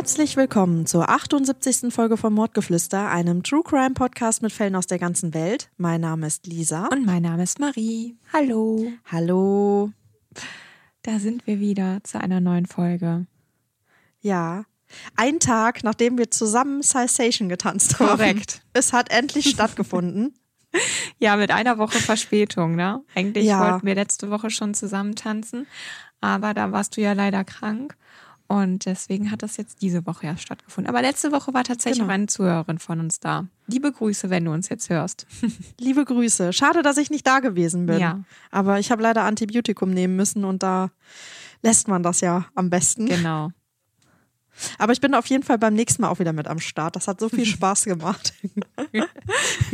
Herzlich willkommen zur 78. Folge von Mordgeflüster, einem True Crime Podcast mit Fällen aus der ganzen Welt. Mein Name ist Lisa. Und mein Name ist Marie. Hallo. Hallo. Da sind wir wieder zu einer neuen Folge. Ja. Ein Tag, nachdem wir zusammen Cessation getanzt haben. Korrekt. Es hat endlich stattgefunden. Ja, mit einer Woche Verspätung, ne? Eigentlich Ja. wollten wir letzte Woche schon zusammen tanzen, aber da warst du ja leider krank. Und deswegen hat das jetzt diese Woche erst stattgefunden. Aber letzte Woche war tatsächlich Genau. eine Zuhörerin von uns da. Liebe Grüße, wenn du uns jetzt hörst. Liebe Grüße. Schade, dass ich nicht da gewesen bin. Ja. Aber ich habe leider Antibiotikum nehmen müssen und da lässt man das ja am besten. Genau. Aber ich bin auf jeden Fall beim nächsten Mal auch wieder mit am Start. Das hat so viel Spaß gemacht.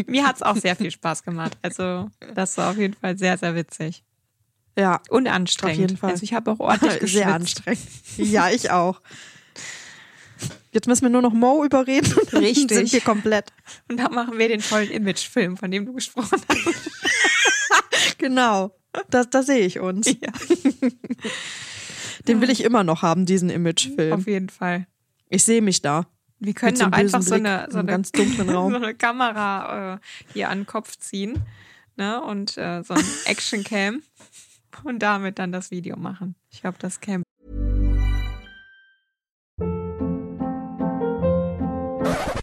Mir hat es auch sehr viel Spaß gemacht. Also, das war auf jeden Fall sehr, sehr witzig. Ja, Und anstrengend. Auf jeden Fall. Also, ich habe auch ordentlich geschwitzt. sehr anstrengend. Ja, ich auch. Jetzt müssen wir nur noch Mo überreden und dann Richtig. sind wir komplett. Und dann machen wir den tollen Imagefilm, von dem du gesprochen hast. Genau. Da, da sehe ich uns. Ja. Den will ich immer noch haben, diesen Imagefilm. Auf jeden Fall. Ich sehe mich da. Wir können auch einfach so eine, in so eine, ganz dunklen Raum. so eine Kamera äh, hier an den Kopf ziehen ne? und äh, so ein Actioncam und damit dann das Video machen. Ich glaube, das Cam.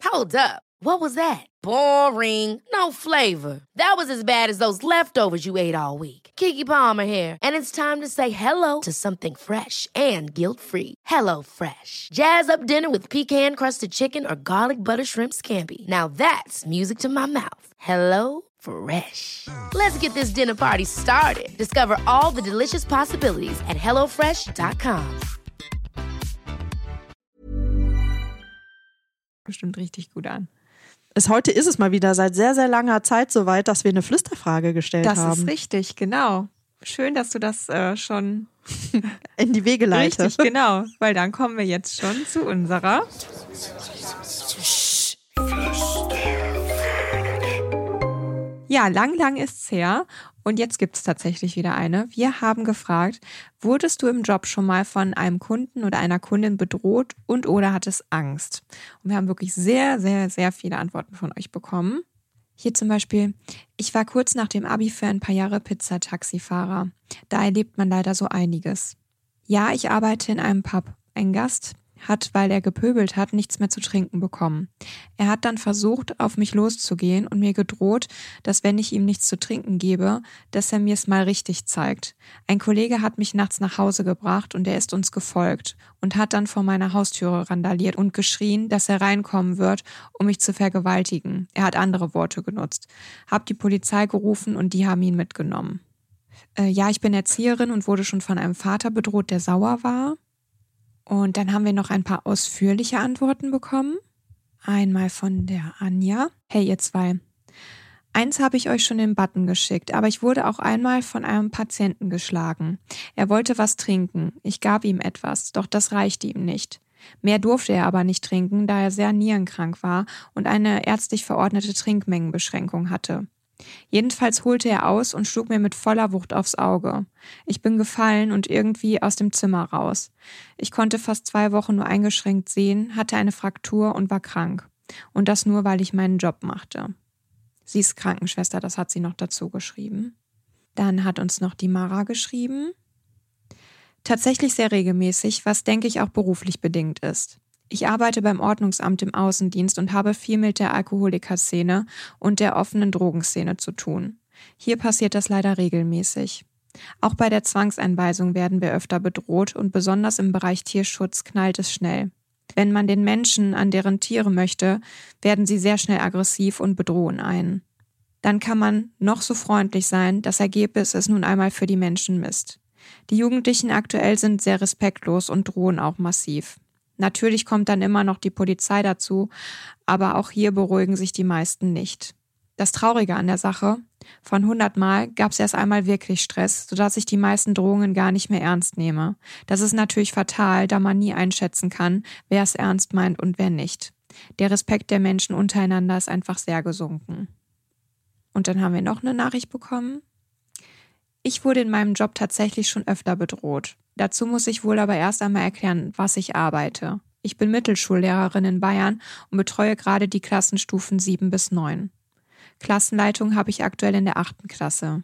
Hold up. What was that? Boring. No flavor. That was as bad as those leftovers you ate all week. Kiki Palmer here, and it's time to say hello to something fresh and guilt-free. Hello Fresh. Jazz up dinner with pecan-crusted chicken or garlic butter shrimp scampi. Now that's music to my mouth. Hello Fresh. Let's get this dinner party started. Discover all the delicious possibilities at hellofresh.com. bestimmt richtig gut an. Es, heute ist es mal wieder seit sehr, sehr langer Zeit soweit, dass wir eine Flüsterfrage gestellt Das haben. ist richtig, genau. Schön, dass du das äh, schon In die Wege leite. richtig, genau, weil dann kommen wir jetzt schon zu unserer. Ja, lang, lang ist's her. Und jetzt gibt's tatsächlich wieder eine. Wir haben gefragt, wurdest du im Job schon mal von einem Kunden oder einer Kundin bedroht und oder hattest Angst? Und wir haben wirklich sehr, sehr, sehr viele Antworten von euch bekommen. Hier zum Beispiel, ich war kurz nach dem Abi für ein paar Jahre Pizzataxifahrer. Da erlebt man leider so einiges. Ja, ich arbeite in einem Pub. Ein Gast hat, weil er gepöbelt hat, nichts mehr zu trinken bekommen. Er hat dann versucht, auf mich loszugehen und mir gedroht, dass wenn ich ihm nichts zu trinken gebe, dass er mir es mal richtig zeigt. Ein Kollege hat mich nachts nach Hause gebracht und er ist uns gefolgt und hat dann vor meiner Haustüre randaliert und geschrien, dass er reinkommen wird, um mich zu vergewaltigen. Er hat andere Worte genutzt. Hab die Polizei gerufen und die haben ihn mitgenommen. Äh, ja, ich bin Erzieherin und wurde schon von einem Vater bedroht, der sauer war. Und dann haben wir noch ein paar ausführliche Antworten bekommen. Einmal von der Anja. Hey, ihr zwei. Eins habe ich euch schon den Button geschickt, aber ich wurde auch einmal von einem Patienten geschlagen. Er wollte was trinken. Ich gab ihm etwas, doch das reichte ihm nicht. Mehr durfte er aber nicht trinken, da er sehr nierenkrank war und eine ärztlich verordnete Trinkmengenbeschränkung hatte. Jedenfalls holte er aus und schlug mir mit voller Wucht aufs Auge. Ich bin gefallen und irgendwie aus dem Zimmer raus. Ich konnte fast zwei Wochen nur eingeschränkt sehen, hatte eine Fraktur und war krank. Und das nur, weil ich meinen Job machte. Sie ist Krankenschwester, das hat sie noch dazu geschrieben. Dann hat uns noch die Mara geschrieben. Tatsächlich sehr regelmäßig, was denke ich auch beruflich bedingt ist. Ich arbeite beim Ordnungsamt im Außendienst und habe viel mit der Alkoholikerszene und der offenen Drogenszene zu tun. Hier passiert das leider regelmäßig. Auch bei der Zwangseinweisung werden wir öfter bedroht und besonders im Bereich Tierschutz knallt es schnell. Wenn man den Menschen an deren Tiere möchte, werden sie sehr schnell aggressiv und bedrohen einen. Dann kann man noch so freundlich sein, das Ergebnis ist nun einmal für die Menschen Mist. Die Jugendlichen aktuell sind sehr respektlos und drohen auch massiv. Natürlich kommt dann immer noch die Polizei dazu, aber auch hier beruhigen sich die meisten nicht. Das Traurige an der Sache, von 100 Mal gab es erst einmal wirklich Stress, sodass ich die meisten Drohungen gar nicht mehr ernst nehme. Das ist natürlich fatal, da man nie einschätzen kann, wer es ernst meint und wer nicht. Der Respekt der Menschen untereinander ist einfach sehr gesunken. Und dann haben wir noch eine Nachricht bekommen. Ich wurde in meinem Job tatsächlich schon öfter bedroht. Dazu muss ich wohl aber erst einmal erklären, was ich arbeite. Ich bin Mittelschullehrerin in Bayern und betreue gerade die Klassenstufen 7 bis 9. Klassenleitung habe ich aktuell in der achten Klasse.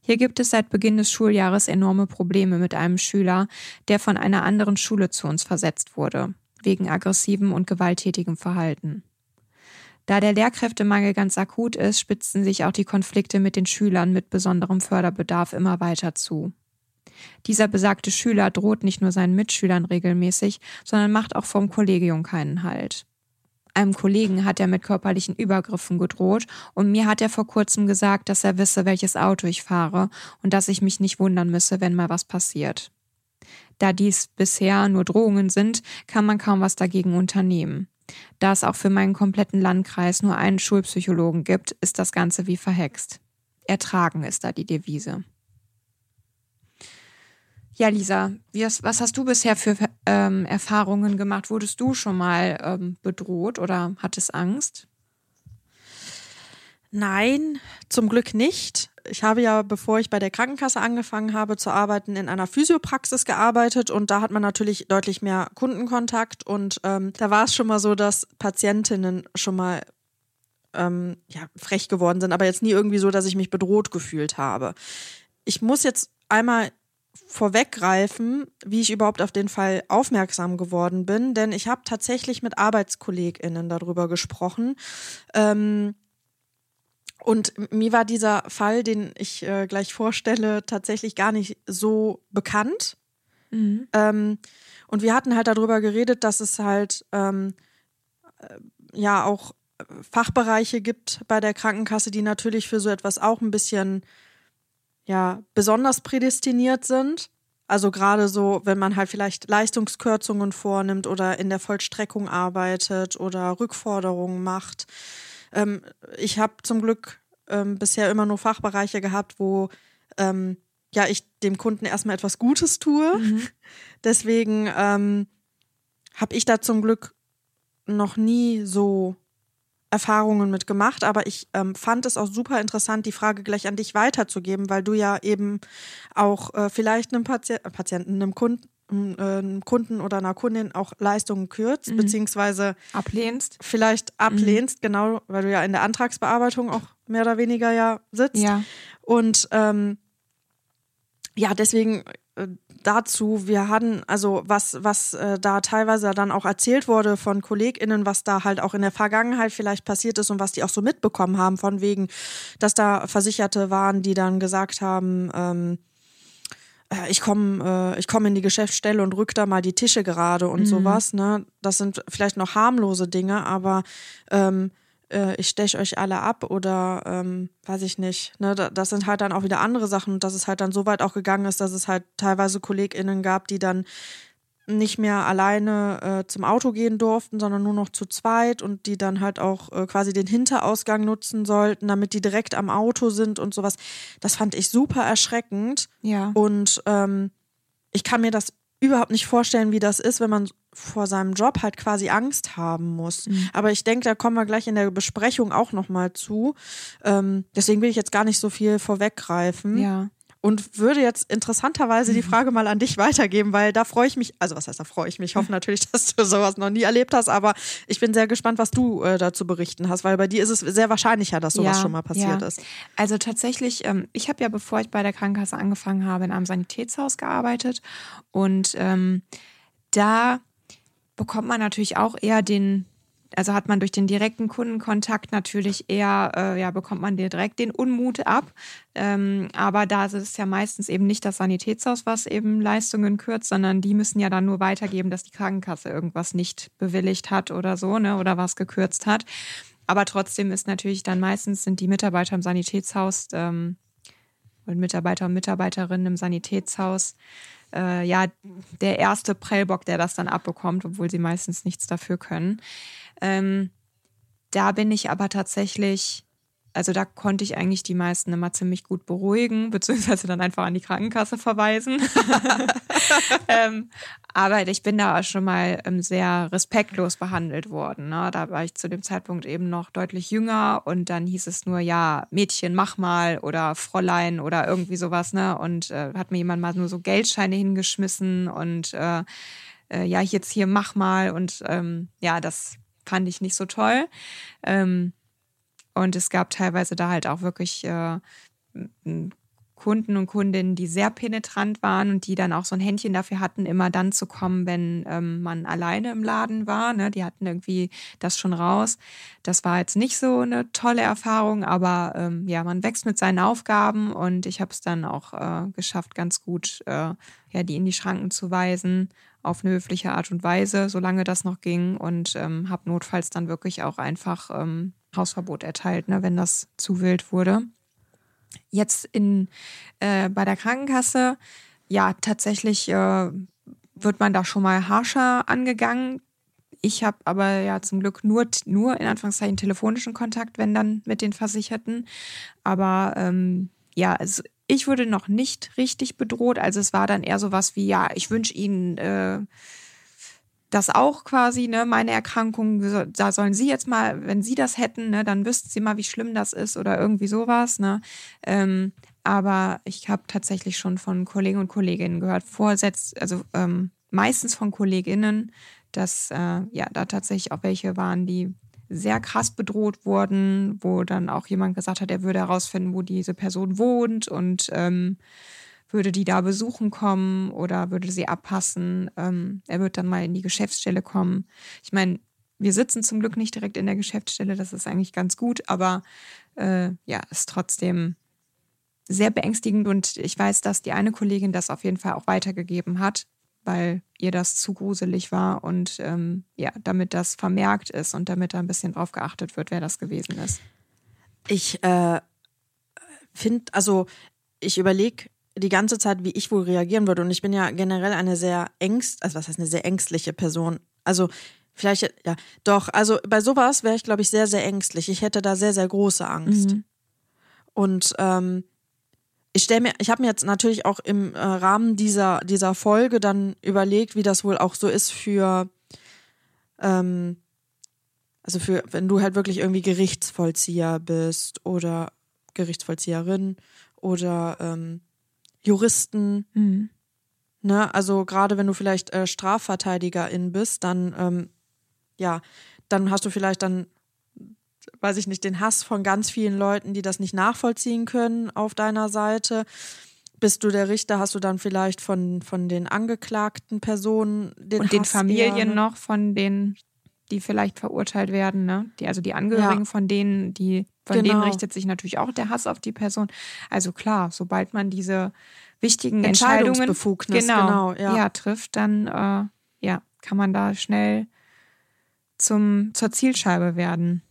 Hier gibt es seit Beginn des Schuljahres enorme Probleme mit einem Schüler, der von einer anderen Schule zu uns versetzt wurde, wegen aggressivem und gewalttätigem Verhalten. Da der Lehrkräftemangel ganz akut ist, spitzen sich auch die Konflikte mit den Schülern mit besonderem Förderbedarf immer weiter zu. Dieser besagte Schüler droht nicht nur seinen Mitschülern regelmäßig, sondern macht auch vom Kollegium keinen Halt. Einem Kollegen hat er mit körperlichen Übergriffen gedroht und mir hat er vor kurzem gesagt, dass er wisse, welches Auto ich fahre und dass ich mich nicht wundern müsse, wenn mal was passiert. Da dies bisher nur Drohungen sind, kann man kaum was dagegen unternehmen. Da es auch für meinen kompletten Landkreis nur einen Schulpsychologen gibt, ist das Ganze wie verhext. Ertragen ist da die Devise. Ja, Lisa, was hast du bisher für ähm, Erfahrungen gemacht? Wurdest du schon mal ähm, bedroht oder hattest Angst? Nein, zum Glück nicht. Ich habe ja, bevor ich bei der Krankenkasse angefangen habe zu arbeiten, in einer Physiopraxis gearbeitet und da hat man natürlich deutlich mehr Kundenkontakt und ähm, da war es schon mal so, dass Patientinnen schon mal ähm, ja, frech geworden sind, aber jetzt nie irgendwie so, dass ich mich bedroht gefühlt habe. Ich muss jetzt einmal vorweggreifen, wie ich überhaupt auf den Fall aufmerksam geworden bin, denn ich habe tatsächlich mit ArbeitskollegInnen darüber gesprochen. Ähm, und mir war dieser Fall, den ich äh, gleich vorstelle, tatsächlich gar nicht so bekannt. Mhm. Ähm, und wir hatten halt darüber geredet, dass es halt ähm, äh, ja auch Fachbereiche gibt bei der Krankenkasse, die natürlich für so etwas auch ein bisschen ja besonders prädestiniert sind. Also gerade so, wenn man halt vielleicht Leistungskürzungen vornimmt oder in der Vollstreckung arbeitet oder Rückforderungen macht. Ähm, ich habe zum Glück ähm, bisher immer nur Fachbereiche gehabt, wo ähm, ja ich dem Kunden erstmal etwas Gutes tue. Mhm. Deswegen ähm, habe ich da zum Glück noch nie so Erfahrungen mit gemacht, aber ich ähm, fand es auch super interessant, die Frage gleich an dich weiterzugeben, weil du ja eben auch äh, vielleicht einem Pati Patienten, einem Kunden, äh, einem Kunden oder einer Kundin auch Leistungen kürzt, mhm. beziehungsweise ablehnst. Vielleicht ablehnst, mhm. genau, weil du ja in der Antragsbearbeitung auch mehr oder weniger ja sitzt. Ja. Und ähm, ja, deswegen äh, dazu, wir hatten, also was, was äh, da teilweise dann auch erzählt wurde von KollegInnen, was da halt auch in der Vergangenheit vielleicht passiert ist und was die auch so mitbekommen haben, von wegen, dass da Versicherte waren, die dann gesagt haben, ähm, äh, ich komme äh, ich komme in die Geschäftsstelle und rück da mal die Tische gerade und mhm. sowas, ne? Das sind vielleicht noch harmlose Dinge, aber ähm, äh, ich steche euch alle ab oder ähm, weiß ich nicht. Ne? Das sind halt dann auch wieder andere Sachen und dass es halt dann so weit auch gegangen ist, dass es halt teilweise KollegInnen gab, die dann nicht mehr alleine äh, zum Auto gehen durften, sondern nur noch zu zweit und die dann halt auch äh, quasi den Hinterausgang nutzen sollten, damit die direkt am Auto sind und sowas. Das fand ich super erschreckend. Ja. Und ähm, ich kann mir das überhaupt nicht vorstellen, wie das ist, wenn man vor seinem Job halt quasi Angst haben muss. Mhm. Aber ich denke, da kommen wir gleich in der Besprechung auch nochmal zu. Ähm, deswegen will ich jetzt gar nicht so viel vorweggreifen. Ja und würde jetzt interessanterweise die mhm. Frage mal an dich weitergeben, weil da freue ich mich, also was heißt da freue ich mich? Ich hoffe natürlich, dass du sowas noch nie erlebt hast, aber ich bin sehr gespannt, was du äh, dazu berichten hast, weil bei dir ist es sehr wahrscheinlicher, dass sowas ja, schon mal passiert ja. ist. Also tatsächlich, ähm, ich habe ja, bevor ich bei der Krankenkasse angefangen habe, in einem Sanitätshaus gearbeitet und ähm, da bekommt man natürlich auch eher den also hat man durch den direkten Kundenkontakt natürlich eher, äh, ja, bekommt man direkt den Unmut ab. Ähm, aber da ist es ja meistens eben nicht das Sanitätshaus, was eben Leistungen kürzt, sondern die müssen ja dann nur weitergeben, dass die Krankenkasse irgendwas nicht bewilligt hat oder so, ne, oder was gekürzt hat. Aber trotzdem ist natürlich dann meistens sind die Mitarbeiter im Sanitätshaus ähm, und Mitarbeiter und Mitarbeiterinnen im Sanitätshaus äh, ja der erste Prellbock, der das dann abbekommt, obwohl sie meistens nichts dafür können. Ähm, da bin ich aber tatsächlich, also da konnte ich eigentlich die meisten immer ziemlich gut beruhigen, beziehungsweise dann einfach an die Krankenkasse verweisen. ähm, aber ich bin da auch schon mal ähm, sehr respektlos behandelt worden. Ne? Da war ich zu dem Zeitpunkt eben noch deutlich jünger und dann hieß es nur, ja, Mädchen, mach mal oder Fräulein oder irgendwie sowas. Ne? Und äh, hat mir jemand mal nur so Geldscheine hingeschmissen und äh, äh, ja, jetzt hier mach mal und ähm, ja, das fand ich nicht so toll. Ähm, und es gab teilweise da halt auch wirklich äh, Kunden und Kundinnen, die sehr penetrant waren und die dann auch so ein Händchen dafür hatten, immer dann zu kommen, wenn ähm, man alleine im Laden war. Ne? Die hatten irgendwie das schon raus. Das war jetzt nicht so eine tolle Erfahrung, aber ähm, ja, man wächst mit seinen Aufgaben und ich habe es dann auch äh, geschafft, ganz gut äh, ja, die in die Schranken zu weisen auf eine höfliche Art und Weise, solange das noch ging und ähm, habe notfalls dann wirklich auch einfach ähm, Hausverbot erteilt, ne, wenn das zu wild wurde. Jetzt in, äh, bei der Krankenkasse, ja, tatsächlich äh, wird man da schon mal harscher angegangen. Ich habe aber ja zum Glück nur, nur in Anführungszeichen telefonischen Kontakt, wenn dann mit den Versicherten. Aber ähm, ja, also ich wurde noch nicht richtig bedroht. Also es war dann eher so was wie, ja, ich wünsche Ihnen äh, das auch quasi, ne, meine Erkrankung, da sollen Sie jetzt mal, wenn Sie das hätten, ne, dann wüssten Sie mal, wie schlimm das ist oder irgendwie sowas, ne. Ähm, aber ich habe tatsächlich schon von Kollegen und Kolleginnen gehört, vorsetzt, also ähm, meistens von Kolleginnen, dass äh, ja da tatsächlich auch welche waren, die sehr krass bedroht wurden, wo dann auch jemand gesagt hat, er würde herausfinden, wo diese Person wohnt und ähm, würde die da besuchen kommen oder würde sie abpassen. Ähm, er wird dann mal in die Geschäftsstelle kommen. Ich meine, wir sitzen zum Glück nicht direkt in der Geschäftsstelle, das ist eigentlich ganz gut, aber äh, ja, ist trotzdem sehr beängstigend und ich weiß, dass die eine Kollegin das auf jeden Fall auch weitergegeben hat, weil ihr das zu gruselig war und ähm, ja, damit das vermerkt ist und damit da ein bisschen drauf geachtet wird, wer das gewesen ist. Ich äh, finde, also ich überlege die ganze Zeit, wie ich wohl reagieren würde. Und ich bin ja generell eine sehr ängst, also was heißt eine sehr ängstliche Person. Also vielleicht, ja, doch, also bei sowas wäre ich, glaube ich, sehr, sehr ängstlich. Ich hätte da sehr, sehr große Angst. Mhm. Und ähm, ich stelle mir, ich habe mir jetzt natürlich auch im äh, Rahmen dieser, dieser Folge dann überlegt, wie das wohl auch so ist für, ähm, also für, wenn du halt wirklich irgendwie Gerichtsvollzieher bist oder Gerichtsvollzieherin oder ähm, Juristen. Mhm. Ne? Also gerade wenn du vielleicht äh, Strafverteidigerin bist, dann ähm, ja, dann hast du vielleicht dann, weiß ich nicht, den Hass von ganz vielen Leuten, die das nicht nachvollziehen können auf deiner Seite. Bist du der Richter, hast du dann vielleicht von, von den angeklagten Personen den Und Hass den Familien eher, ne? noch von den, die vielleicht verurteilt werden, ne? Die, also die Angehörigen Ja. von denen, die, von Genau. denen richtet sich natürlich auch der Hass auf die Person. Also klar, sobald man diese wichtigen Entscheidungen genau, genau, ja. trifft, dann äh, ja, kann man da schnell zum, zur Zielscheibe werden.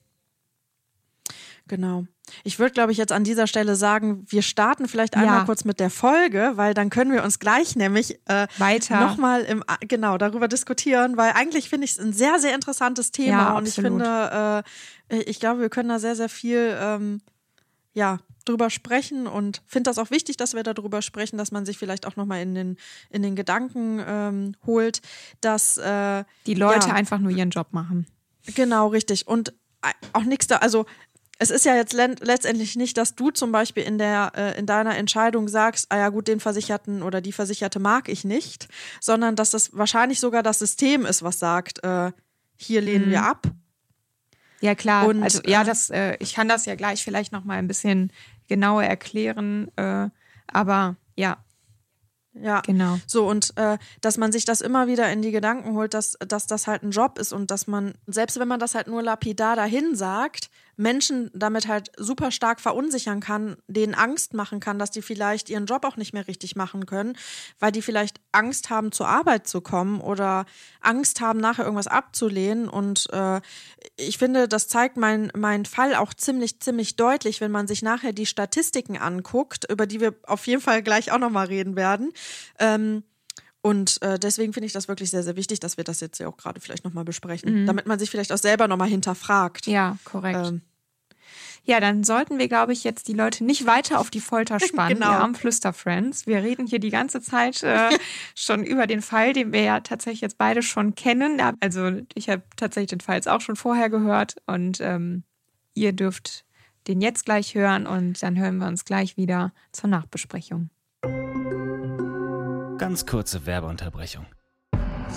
Genau. Ich würde, glaube ich, jetzt an dieser Stelle sagen, wir starten vielleicht Ja. einmal kurz mit der Folge, weil dann können wir uns gleich nämlich äh, Weiter. nochmal im genau darüber diskutieren, weil eigentlich finde ich es ein sehr, sehr interessantes Thema Ja, und ich finde, äh, ich glaube, wir können da sehr, sehr viel ähm, ja drüber sprechen und finde das auch wichtig, dass wir darüber sprechen, dass man sich vielleicht auch nochmal in den in den Gedanken ähm, holt, dass äh, Die Leute ja, einfach nur ihren Job machen. Genau, richtig. Und äh, auch nichts da, also es ist ja jetzt letztendlich nicht, dass du zum Beispiel in der äh, in deiner Entscheidung sagst, ah ja gut, den Versicherten oder die Versicherte mag ich nicht, sondern dass das wahrscheinlich sogar das System ist, was sagt, äh, hier lehnen wir ab. Ja, klar. Und, also ja, äh, das, äh, ich kann das ja gleich vielleicht noch mal ein bisschen genauer erklären. Äh, aber ja, Ja, genau. So, und äh, dass man sich das immer wieder in die Gedanken holt, dass, dass das halt ein Job ist und dass man, selbst wenn man das halt nur lapidar dahin sagt, Menschen damit halt super stark verunsichern kann, denen Angst machen kann, dass die vielleicht ihren Job auch nicht mehr richtig machen können, weil die vielleicht Angst haben, zur Arbeit zu kommen oder Angst haben, nachher irgendwas abzulehnen. Und äh, ich finde, das zeigt mein, mein Fall auch ziemlich, ziemlich deutlich, wenn man sich nachher die Statistiken anguckt, über die wir auf jeden Fall gleich auch nochmal reden werden. Ähm, und äh, deswegen finde ich das wirklich sehr, sehr wichtig, dass wir das jetzt ja auch gerade vielleicht nochmal besprechen, damit man sich vielleicht auch selber nochmal hinterfragt. Ja, korrekt. Ähm, Ja, dann sollten wir, glaube ich, jetzt die Leute nicht weiter auf die Folter spannen, Genau. wir armen Flüsterfriends. Wir reden hier die ganze Zeit äh, schon über den Fall, den wir ja tatsächlich jetzt beide schon kennen. Also ich habe tatsächlich den Fall jetzt auch schon vorher gehört und ähm, ihr dürft den jetzt gleich hören und dann hören wir uns gleich wieder zur Nachbesprechung. Ganz kurze Werbeunterbrechung.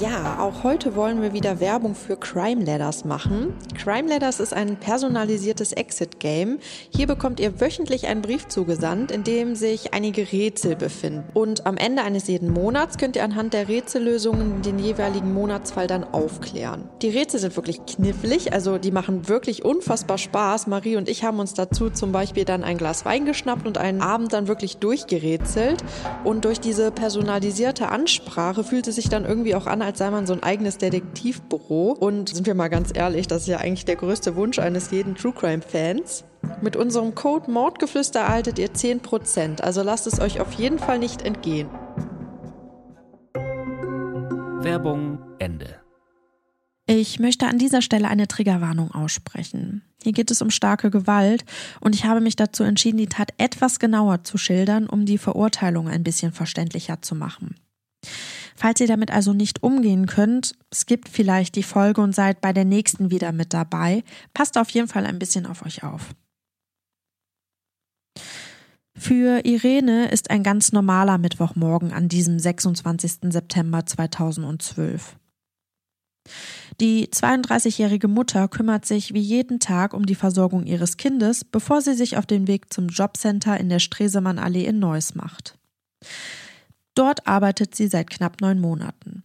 Ja, auch heute wollen wir wieder Werbung für Crime Ladders machen. Crime Ladders ist ein personalisiertes Exit-Game. Hier bekommt ihr wöchentlich einen Brief zugesandt, in dem sich einige Rätsel befinden. Und am Ende eines jeden Monats könnt ihr anhand der Rätsellösungen den jeweiligen Monatsfall dann aufklären. Die Rätsel sind wirklich knifflig, also die machen wirklich unfassbar Spaß. Marie und ich haben uns dazu zum Beispiel dann ein Glas Wein geschnappt und einen Abend dann wirklich durchgerätselt. Und durch diese personalisierte Ansprache fühlt es sich dann irgendwie auch an, als sei man so ein eigenes Detektivbüro. Und sind wir mal ganz ehrlich, das ist ja eigentlich der größte Wunsch eines jeden True Crime Fans. Mit unserem Code Mordgeflüster erhaltet ihr 10%, also lasst es euch auf jeden Fall nicht entgehen. Werbung Ende. Ich möchte an dieser Stelle eine Triggerwarnung aussprechen. Hier geht es um starke Gewalt und ich habe mich dazu entschieden, die Tat etwas genauer zu schildern, um die Verurteilung ein bisschen verständlicher zu machen. Falls ihr damit also nicht umgehen könnt, skippt vielleicht die Folge und seid bei der nächsten wieder mit dabei. Passt auf jeden Fall ein bisschen auf euch auf. Für Irene ist ein ganz normaler Mittwochmorgen an diesem 26. September 2012. Die 32-jährige Mutter kümmert sich wie jeden Tag um die Versorgung ihres Kindes, bevor sie sich auf den Weg zum Jobcenter in der Stresemannallee in Neuss macht. Dort arbeitet sie seit knapp neun Monaten.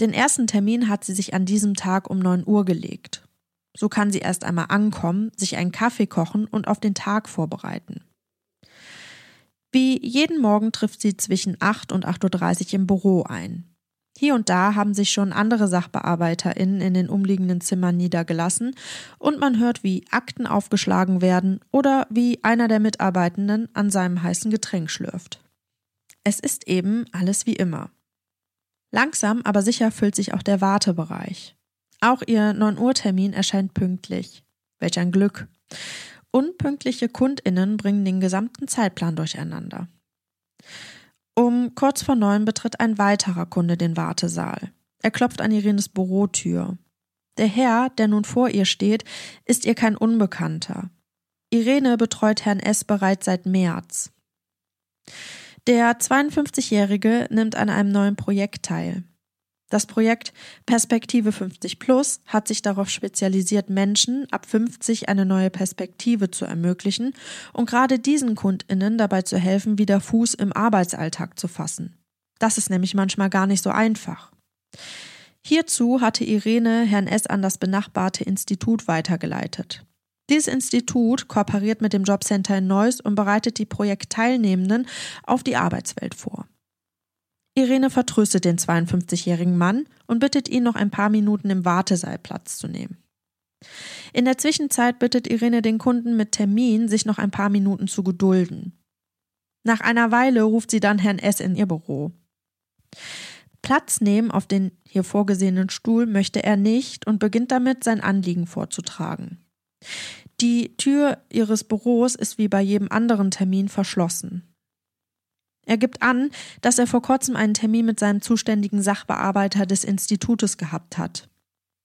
Den ersten Termin hat sie sich an diesem Tag um neun Uhr gelegt. So kann sie erst einmal ankommen, sich einen Kaffee kochen und auf den Tag vorbereiten. Wie jeden Morgen trifft sie zwischen 8 und 8.30 Uhr im Büro ein. Hier und da haben sich schon andere SachbearbeiterInnen in den umliegenden Zimmern niedergelassen und man hört, wie Akten aufgeschlagen werden oder wie einer der Mitarbeitenden an seinem heißen Getränk schlürft. Es ist eben alles wie immer. Langsam, aber sicher füllt sich auch der Wartebereich. Auch ihr 9 Uhr Termin erscheint pünktlich. Welch ein Glück. Unpünktliche Kundinnen bringen den gesamten Zeitplan durcheinander. Um kurz vor neun betritt ein weiterer Kunde den Wartesaal. Er klopft an Irenes Bürotür. Der Herr, der nun vor ihr steht, ist ihr kein Unbekannter. Irene betreut Herrn S. bereits seit März. Der 52-Jährige nimmt an einem neuen Projekt teil. Das Projekt Perspektive 50 Plus hat sich darauf spezialisiert, Menschen ab 50 eine neue Perspektive zu ermöglichen und gerade diesen KundInnen dabei zu helfen, wieder Fuß im Arbeitsalltag zu fassen. Das ist nämlich manchmal gar nicht so einfach. Hierzu hatte Irene Herrn S. an das benachbarte Institut weitergeleitet. Dieses Institut kooperiert mit dem Jobcenter in Neuss und bereitet die Projektteilnehmenden auf die Arbeitswelt vor. Irene vertröstet den 52-jährigen Mann und bittet ihn, noch ein paar Minuten im Wartesaal Platz zu nehmen. In der Zwischenzeit bittet Irene den Kunden mit Termin, sich noch ein paar Minuten zu gedulden. Nach einer Weile ruft sie dann Herrn S. in ihr Büro. Platz nehmen auf den hier vorgesehenen Stuhl möchte er nicht und beginnt damit, sein Anliegen vorzutragen. Die Tür ihres Büros ist wie bei jedem anderen Termin verschlossen. Er gibt an, dass er vor kurzem einen Termin mit seinem zuständigen Sachbearbeiter des Institutes gehabt hat.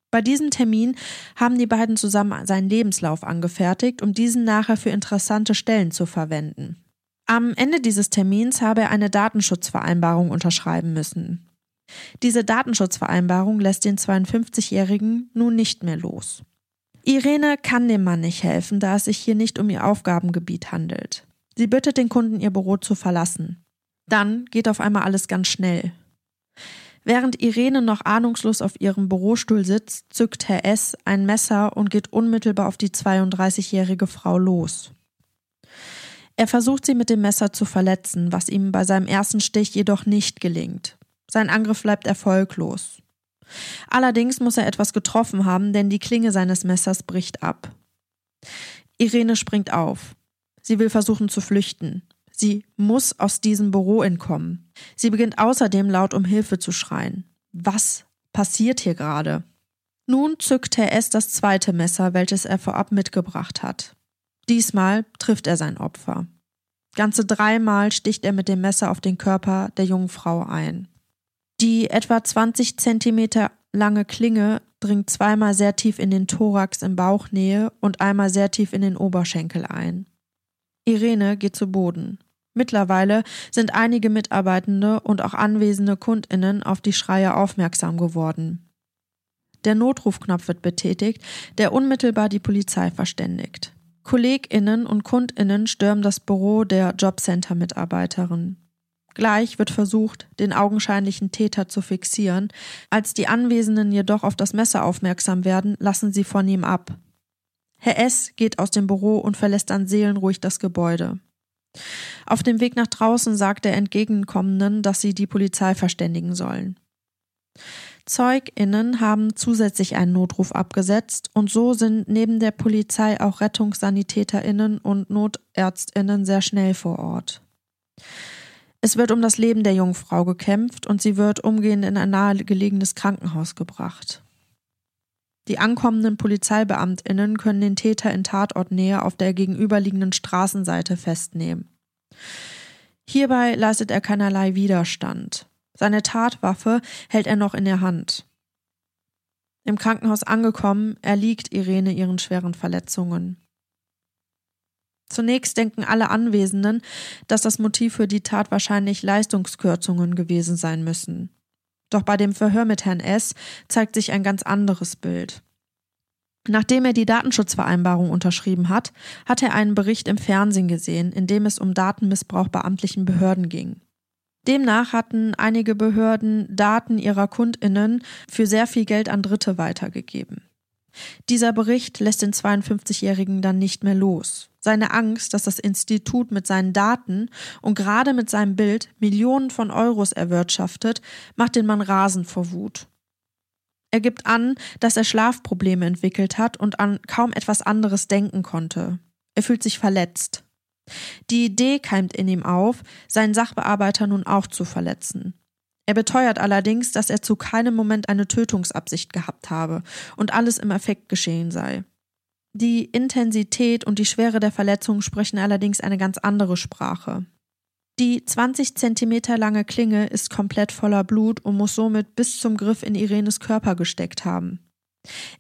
Bei diesem Termin haben die beiden zusammen seinen Lebenslauf angefertigt, um diesen nachher für interessante Stellen zu verwenden. Am Ende dieses Termins habe er eine Datenschutzvereinbarung unterschreiben müssen. Diese Datenschutzvereinbarung lässt den 52-Jährigen nun nicht mehr los. Irene kann dem Mann nicht helfen, da es sich hier nicht um ihr Aufgabengebiet handelt. Sie bittet den Kunden, ihr Büro zu verlassen. Dann geht auf einmal alles ganz schnell. Während Irene noch ahnungslos auf ihrem Bürostuhl sitzt, zückt Herr S. ein Messer und geht unmittelbar auf die 32-jährige Frau los. Er versucht sie mit dem Messer zu verletzen, was ihm bei seinem ersten Stich jedoch nicht gelingt. Sein Angriff bleibt erfolglos. Allerdings muss er etwas getroffen haben, denn die Klinge seines Messers bricht ab. Irene springt auf. Sie will versuchen zu flüchten. Sie muss aus diesem Büro entkommen. Sie beginnt außerdem laut um Hilfe zu schreien. Was passiert hier gerade? Nun zückt Herr S. das zweite Messer, welches er vorab mitgebracht hat. Diesmal trifft er sein Opfer. Ganze dreimal sticht er mit dem Messer auf den Körper der jungen Frau ein. Die etwa 20 Zentimeter lange Klinge dringt zweimal sehr tief in den Thorax in Bauchnähe und einmal sehr tief in den Oberschenkel ein. Irene geht zu Boden. Mittlerweile sind einige Mitarbeitende und auch anwesende Kundinnen auf die Schreie aufmerksam geworden. Der Notrufknopf wird betätigt, der unmittelbar die Polizei verständigt. KollegInnen und KundInnen stürmen das Büro der Jobcenter-Mitarbeiterin. Gleich wird versucht, den augenscheinlichen Täter zu fixieren. Als die Anwesenden jedoch auf das Messer aufmerksam werden, lassen sie von ihm ab. Herr S. geht aus dem Büro und verlässt dann seelenruhig das Gebäude. Auf dem Weg nach draußen sagt der Entgegenkommenden, dass sie die Polizei verständigen sollen. ZeugInnen haben zusätzlich einen Notruf abgesetzt und so sind neben der Polizei auch RettungssanitäterInnen und NotärztInnen sehr schnell vor Ort. Es wird um das Leben der jungen Frau gekämpft und sie wird umgehend in ein nahegelegenes Krankenhaus gebracht. Die ankommenden Polizeibeamtinnen können den Täter in Tatortnähe auf der gegenüberliegenden Straßenseite festnehmen. Hierbei leistet er keinerlei Widerstand. Seine Tatwaffe hält er noch in der Hand. Im Krankenhaus angekommen, erliegt Irene ihren schweren Verletzungen. Zunächst denken alle Anwesenden, dass das Motiv für die Tat wahrscheinlich Leistungskürzungen gewesen sein müssen. Doch bei dem Verhör mit Herrn S. zeigt sich ein ganz anderes Bild. Nachdem er die Datenschutzvereinbarung unterschrieben hat, hat er einen Bericht im Fernsehen gesehen, in dem es um Datenmissbrauch bei amtlichen Behörden ging. Demnach hatten einige Behörden Daten ihrer Kundinnen für sehr viel Geld an Dritte weitergegeben. Dieser Bericht lässt den 52-Jährigen dann nicht mehr los. Seine Angst, dass das Institut mit seinen Daten und gerade mit seinem Bild Millionen von Euros erwirtschaftet, macht den Mann rasend vor Wut. Er gibt an, dass er Schlafprobleme entwickelt hat und an kaum etwas anderes denken konnte. Er fühlt sich verletzt. Die Idee keimt in ihm auf, seinen Sachbearbeiter nun auch zu verletzen. Er beteuert allerdings, dass er zu keinem Moment eine Tötungsabsicht gehabt habe und alles im Effekt geschehen sei. Die Intensität und die Schwere der Verletzung sprechen allerdings eine ganz andere Sprache. Die 20 Zentimeter lange Klinge ist komplett voller Blut und muss somit bis zum Griff in Irenes Körper gesteckt haben.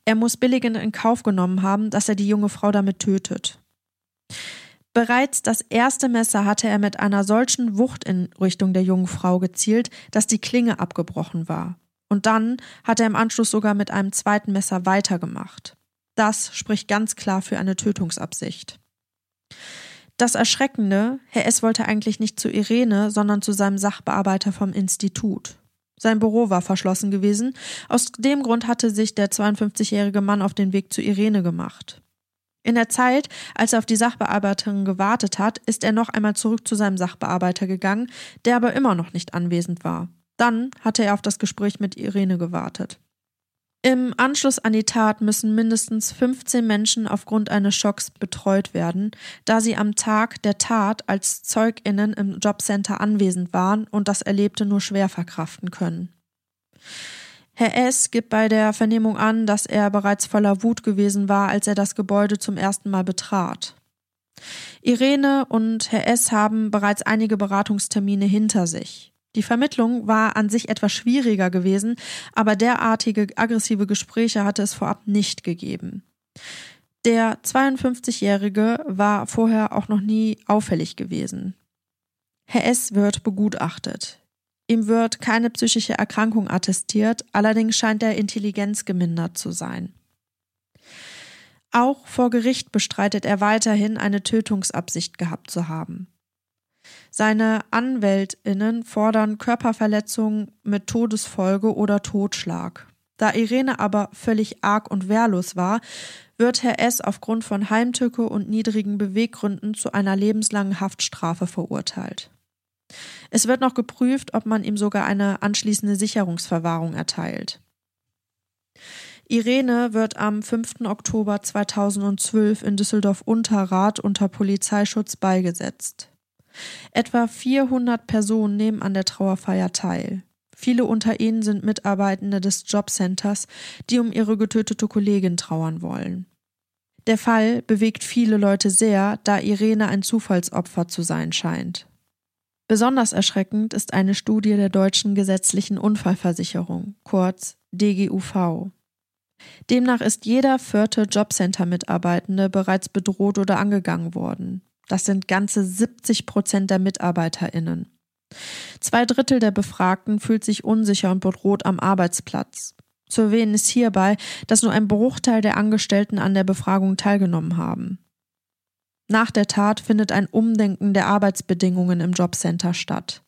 Er muss billigend in Kauf genommen haben, dass er die junge Frau damit tötet. Bereits das erste Messer hatte er mit einer solchen Wucht in Richtung der jungen Frau gezielt, dass die Klinge abgebrochen war. Und dann hat er im Anschluss sogar mit einem zweiten Messer weitergemacht. Das spricht ganz klar für eine Tötungsabsicht. Das Erschreckende, Herr S. wollte eigentlich nicht zu Irene, sondern zu seinem Sachbearbeiter vom Institut. Sein Büro war verschlossen gewesen, aus dem Grund hatte sich der 52-jährige Mann auf den Weg zu Irene gemacht. In der Zeit, als er auf die Sachbearbeiterin gewartet hat, ist er noch einmal zurück zu seinem Sachbearbeiter gegangen, der aber immer noch nicht anwesend war. Dann hatte er auf das Gespräch mit Irene gewartet. Im Anschluss an die Tat müssen mindestens 15 Menschen aufgrund eines Schocks betreut werden, da sie am Tag der Tat als Zeuginnen im Jobcenter anwesend waren und das Erlebte nur schwer verkraften können. Herr S. gibt bei der Vernehmung an, dass er bereits voller Wut gewesen war, als er das Gebäude zum ersten Mal betrat. Irene und Herr S. haben bereits einige Beratungstermine hinter sich. Die Vermittlung war an sich etwas schwieriger gewesen, aber derartige aggressive Gespräche hatte es vorab nicht gegeben. Der 52-Jährige war vorher auch noch nie auffällig gewesen. Herr S. wird begutachtet. Ihm wird keine psychische Erkrankung attestiert, allerdings scheint er Intelligenz gemindert zu sein. Auch vor Gericht bestreitet er weiterhin, eine Tötungsabsicht gehabt zu haben. Seine Anwältinnen fordern Körperverletzung mit Todesfolge oder Totschlag. Da Irene aber völlig arg und wehrlos war, wird Herr S. aufgrund von Heimtücke und niedrigen Beweggründen zu einer lebenslangen Haftstrafe verurteilt. Es wird noch geprüft, ob man ihm sogar eine anschließende Sicherungsverwahrung erteilt. Irene wird am 5. Oktober 2012 in Düsseldorf-Unterrath unter Polizeischutz beigesetzt. Etwa 400 Personen nehmen an der Trauerfeier teil. Viele unter ihnen sind Mitarbeitende des Jobcenters, die um ihre getötete Kollegin trauern wollen. Der Fall bewegt viele Leute sehr, da Irene ein Zufallsopfer zu sein scheint. Besonders erschreckend ist eine Studie der Deutschen Gesetzlichen Unfallversicherung, kurz DGUV. Demnach ist jeder vierte Jobcenter-Mitarbeitende bereits bedroht oder angegangen worden. Das sind ganze 70 Prozent der MitarbeiterInnen. Zwei Drittel der Befragten fühlt sich unsicher und bedroht am Arbeitsplatz. Zu erwähnen ist hierbei, dass nur ein Bruchteil der Angestellten an der Befragung teilgenommen haben. Nach der Tat findet ein Umdenken der Arbeitsbedingungen im Jobcenter statt.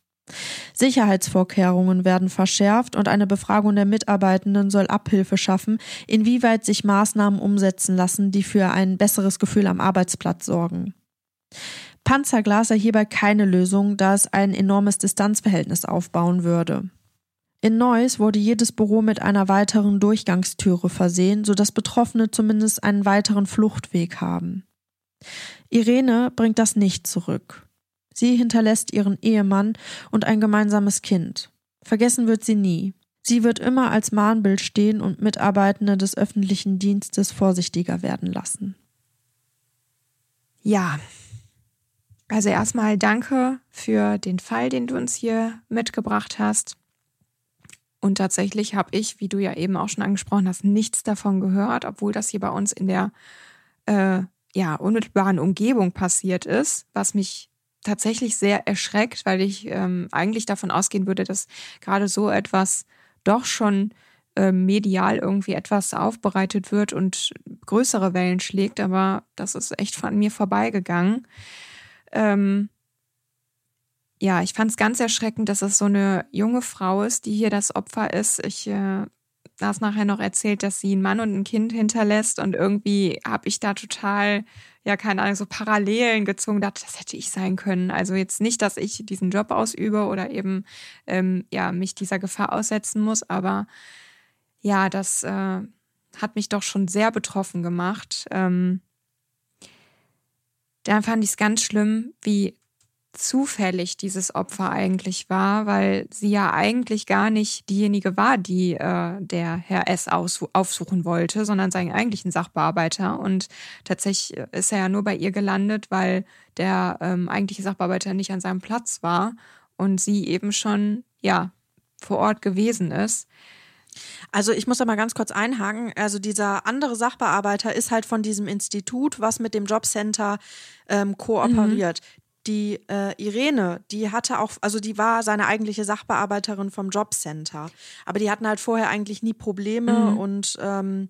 Sicherheitsvorkehrungen werden verschärft und eine Befragung der Mitarbeitenden soll Abhilfe schaffen, inwieweit sich Maßnahmen umsetzen lassen, die für ein besseres Gefühl am Arbeitsplatz sorgen. Panzerglas sei hierbei keine Lösung, da es ein enormes Distanzverhältnis aufbauen würde. In Neuss wurde jedes Büro mit einer weiteren Durchgangstüre versehen, sodass Betroffene zumindest einen weiteren Fluchtweg haben. Irene bringt das nicht zurück. Sie hinterlässt ihren Ehemann und ein gemeinsames Kind. Vergessen wird sie nie. Sie wird immer als Mahnbild stehen und Mitarbeitende des öffentlichen Dienstes vorsichtiger werden lassen. Ja. Also erstmal danke für den Fall, den du uns hier mitgebracht hast. Und tatsächlich habe ich, wie du ja eben auch schon angesprochen hast, nichts davon gehört, obwohl das hier bei uns in der äh, ja, unmittelbaren Umgebung passiert ist, was mich tatsächlich sehr erschreckt, weil ich ähm, eigentlich davon ausgehen würde, dass gerade so etwas doch schon äh, medial irgendwie etwas aufbereitet wird und größere Wellen schlägt, aber das ist echt von mir vorbeigegangen. Ähm, ja, ich fand es ganz erschreckend, dass es so eine junge Frau ist, die hier das Opfer ist. Ich äh, das nachher noch erzählt, dass sie einen Mann und ein Kind hinterlässt und irgendwie habe ich da total, ja, keine Ahnung, so Parallelen gezogen, dachte, das hätte ich sein können. Also jetzt nicht, dass ich diesen Job ausübe oder eben, ähm, ja, mich dieser Gefahr aussetzen muss, aber ja, das äh, hat mich doch schon sehr betroffen gemacht. Ähm, dann fand ich es ganz schlimm, wie zufällig dieses Opfer eigentlich war, weil sie ja eigentlich gar nicht diejenige war, die äh, der Herr S. aufsuchen wollte, sondern sein eigentlichen Sachbearbeiter. Und tatsächlich ist er ja nur bei ihr gelandet, weil der ähm, eigentliche Sachbearbeiter nicht an seinem Platz war und sie eben schon ja vor Ort gewesen ist. Also ich muss da mal ganz kurz einhaken. Also dieser andere Sachbearbeiter ist halt von diesem Institut, was mit dem Jobcenter ähm, kooperiert. Mhm die äh, Irene, die hatte auch, also die war seine eigentliche Sachbearbeiterin vom Jobcenter. Aber die hatten halt vorher eigentlich nie Probleme mhm. und ähm,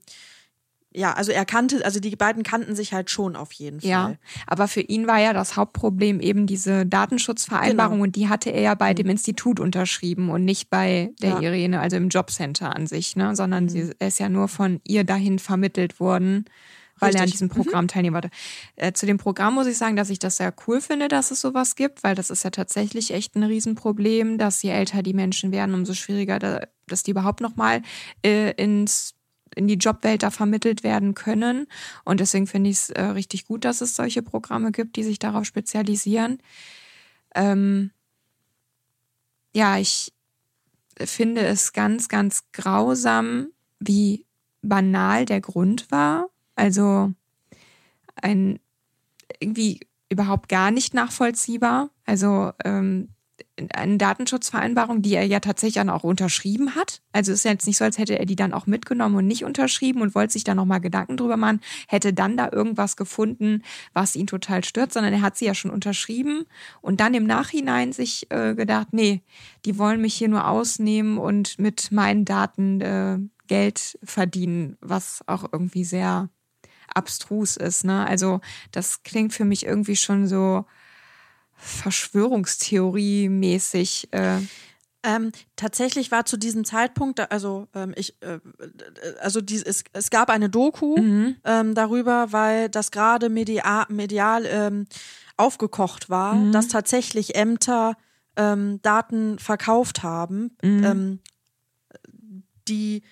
ja, also er kannte, also die beiden kannten sich halt schon auf jeden Fall. Ja, aber für ihn war ja das Hauptproblem eben diese Datenschutzvereinbarung genau. und die hatte er ja bei mhm. dem Institut unterschrieben und nicht bei der ja. Irene, also im Jobcenter an sich, ne, sondern mhm. sie, ist ja nur von ihr dahin vermittelt worden weil Richtig. er an diesem. Programm mhm. teilnehmen wollte. Äh, zu dem Programm muss ich sagen, dass ich das sehr cool finde, dass es sowas gibt, weil das ist ja tatsächlich echt ein Riesenproblem, dass je älter die Menschen werden, umso schwieriger, da, dass die überhaupt nochmal äh, ins in die Jobwelt da vermittelt werden können. Und deswegen finde ich es äh, richtig gut, dass es solche Programme gibt, die sich darauf spezialisieren. Ähm, ja, ich finde es ganz, ganz grausam, wie banal der Grund war. Also ein irgendwie überhaupt gar nicht nachvollziehbar. Also ähm, eine Datenschutzvereinbarung, die er ja tatsächlich dann auch unterschrieben hat. Also ist ja jetzt nicht so, als hätte er die dann auch mitgenommen und nicht unterschrieben und wollte sich da nochmal Gedanken drüber machen, hätte dann da irgendwas gefunden, was ihn total stört, sondern er hat sie ja schon unterschrieben und dann im Nachhinein sich äh, gedacht, nee, die wollen mich hier nur ausnehmen und mit meinen Daten äh, Geld verdienen, was auch irgendwie sehr abstrus ist. Ne? Also das klingt für mich irgendwie schon so Verschwörungstheorie-mäßig. Äh. Ähm, tatsächlich war zu diesem Zeitpunkt, also ähm, ich, äh, also die, es, es gab eine Doku mhm. ähm, darüber, weil das gerade media, medial ähm, aufgekocht war, mhm. dass tatsächlich Ämter ähm, Daten verkauft haben, mhm. Ähm, die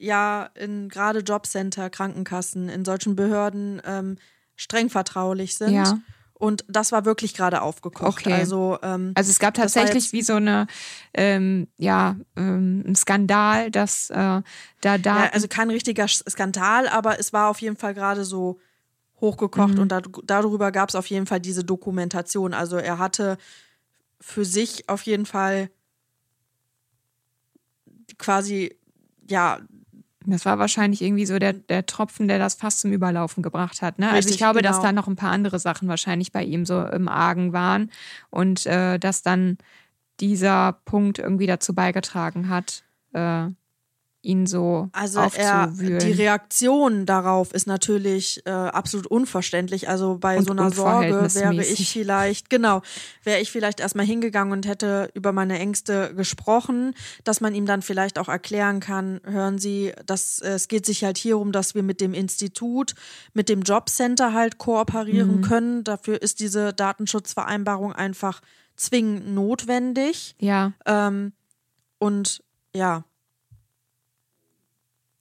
ja in gerade Jobcenter, Krankenkassen, in solchen Behörden streng vertraulich sind. Ja. Und das war wirklich gerade aufgekocht. Okay. Also, ähm, also es gab tatsächlich wie so eine ähm, ja ähm, ein Skandal, dass äh, da da ja, also kein richtiger Skandal, aber es war auf jeden Fall gerade so hochgekocht mhm. und da, darüber gab es auf jeden Fall diese Dokumentation. Also er hatte für sich auf jeden Fall quasi ja Das war wahrscheinlich irgendwie so der, der Tropfen, der das fast zum Überlaufen gebracht hat. Ne? also Richtig, ich glaube, dass genau. da noch ein paar andere Sachen wahrscheinlich bei ihm so im Argen waren und äh, dass dann dieser Punkt irgendwie dazu beigetragen hat, äh, ihn so Also er, aufzuwühlen. die Reaktion darauf ist natürlich äh, absolut unverständlich. Also bei Und so einer Sorge wäre ich vielleicht, genau, wäre ich vielleicht erstmal hingegangen und hätte über meine Ängste gesprochen, dass man ihm dann vielleicht auch erklären kann, hören Sie, dass äh, es geht sich halt hier um, dass wir mit dem Institut, mit dem Jobcenter halt kooperieren Mhm. können. Dafür ist diese Datenschutzvereinbarung einfach zwingend notwendig. ja, Ähm, und ja,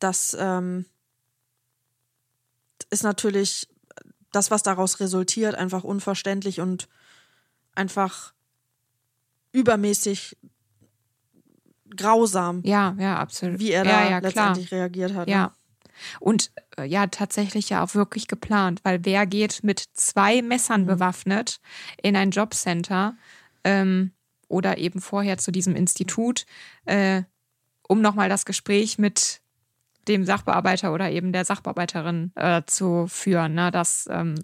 das ähm, ist natürlich das, was daraus resultiert, einfach unverständlich und einfach übermäßig grausam, ja, ja, absolut. wie er ja, da ja, klar. letztendlich reagiert hat. ne? Ja. Und äh, ja, tatsächlich ja auch wirklich geplant, weil wer geht mit zwei Messern Mhm. bewaffnet in ein Jobcenter ähm, oder eben vorher zu diesem Institut, äh, um nochmal das Gespräch mit dem Sachbearbeiter oder eben der Sachbearbeiterin äh, zu führen. Ne? Das ähm,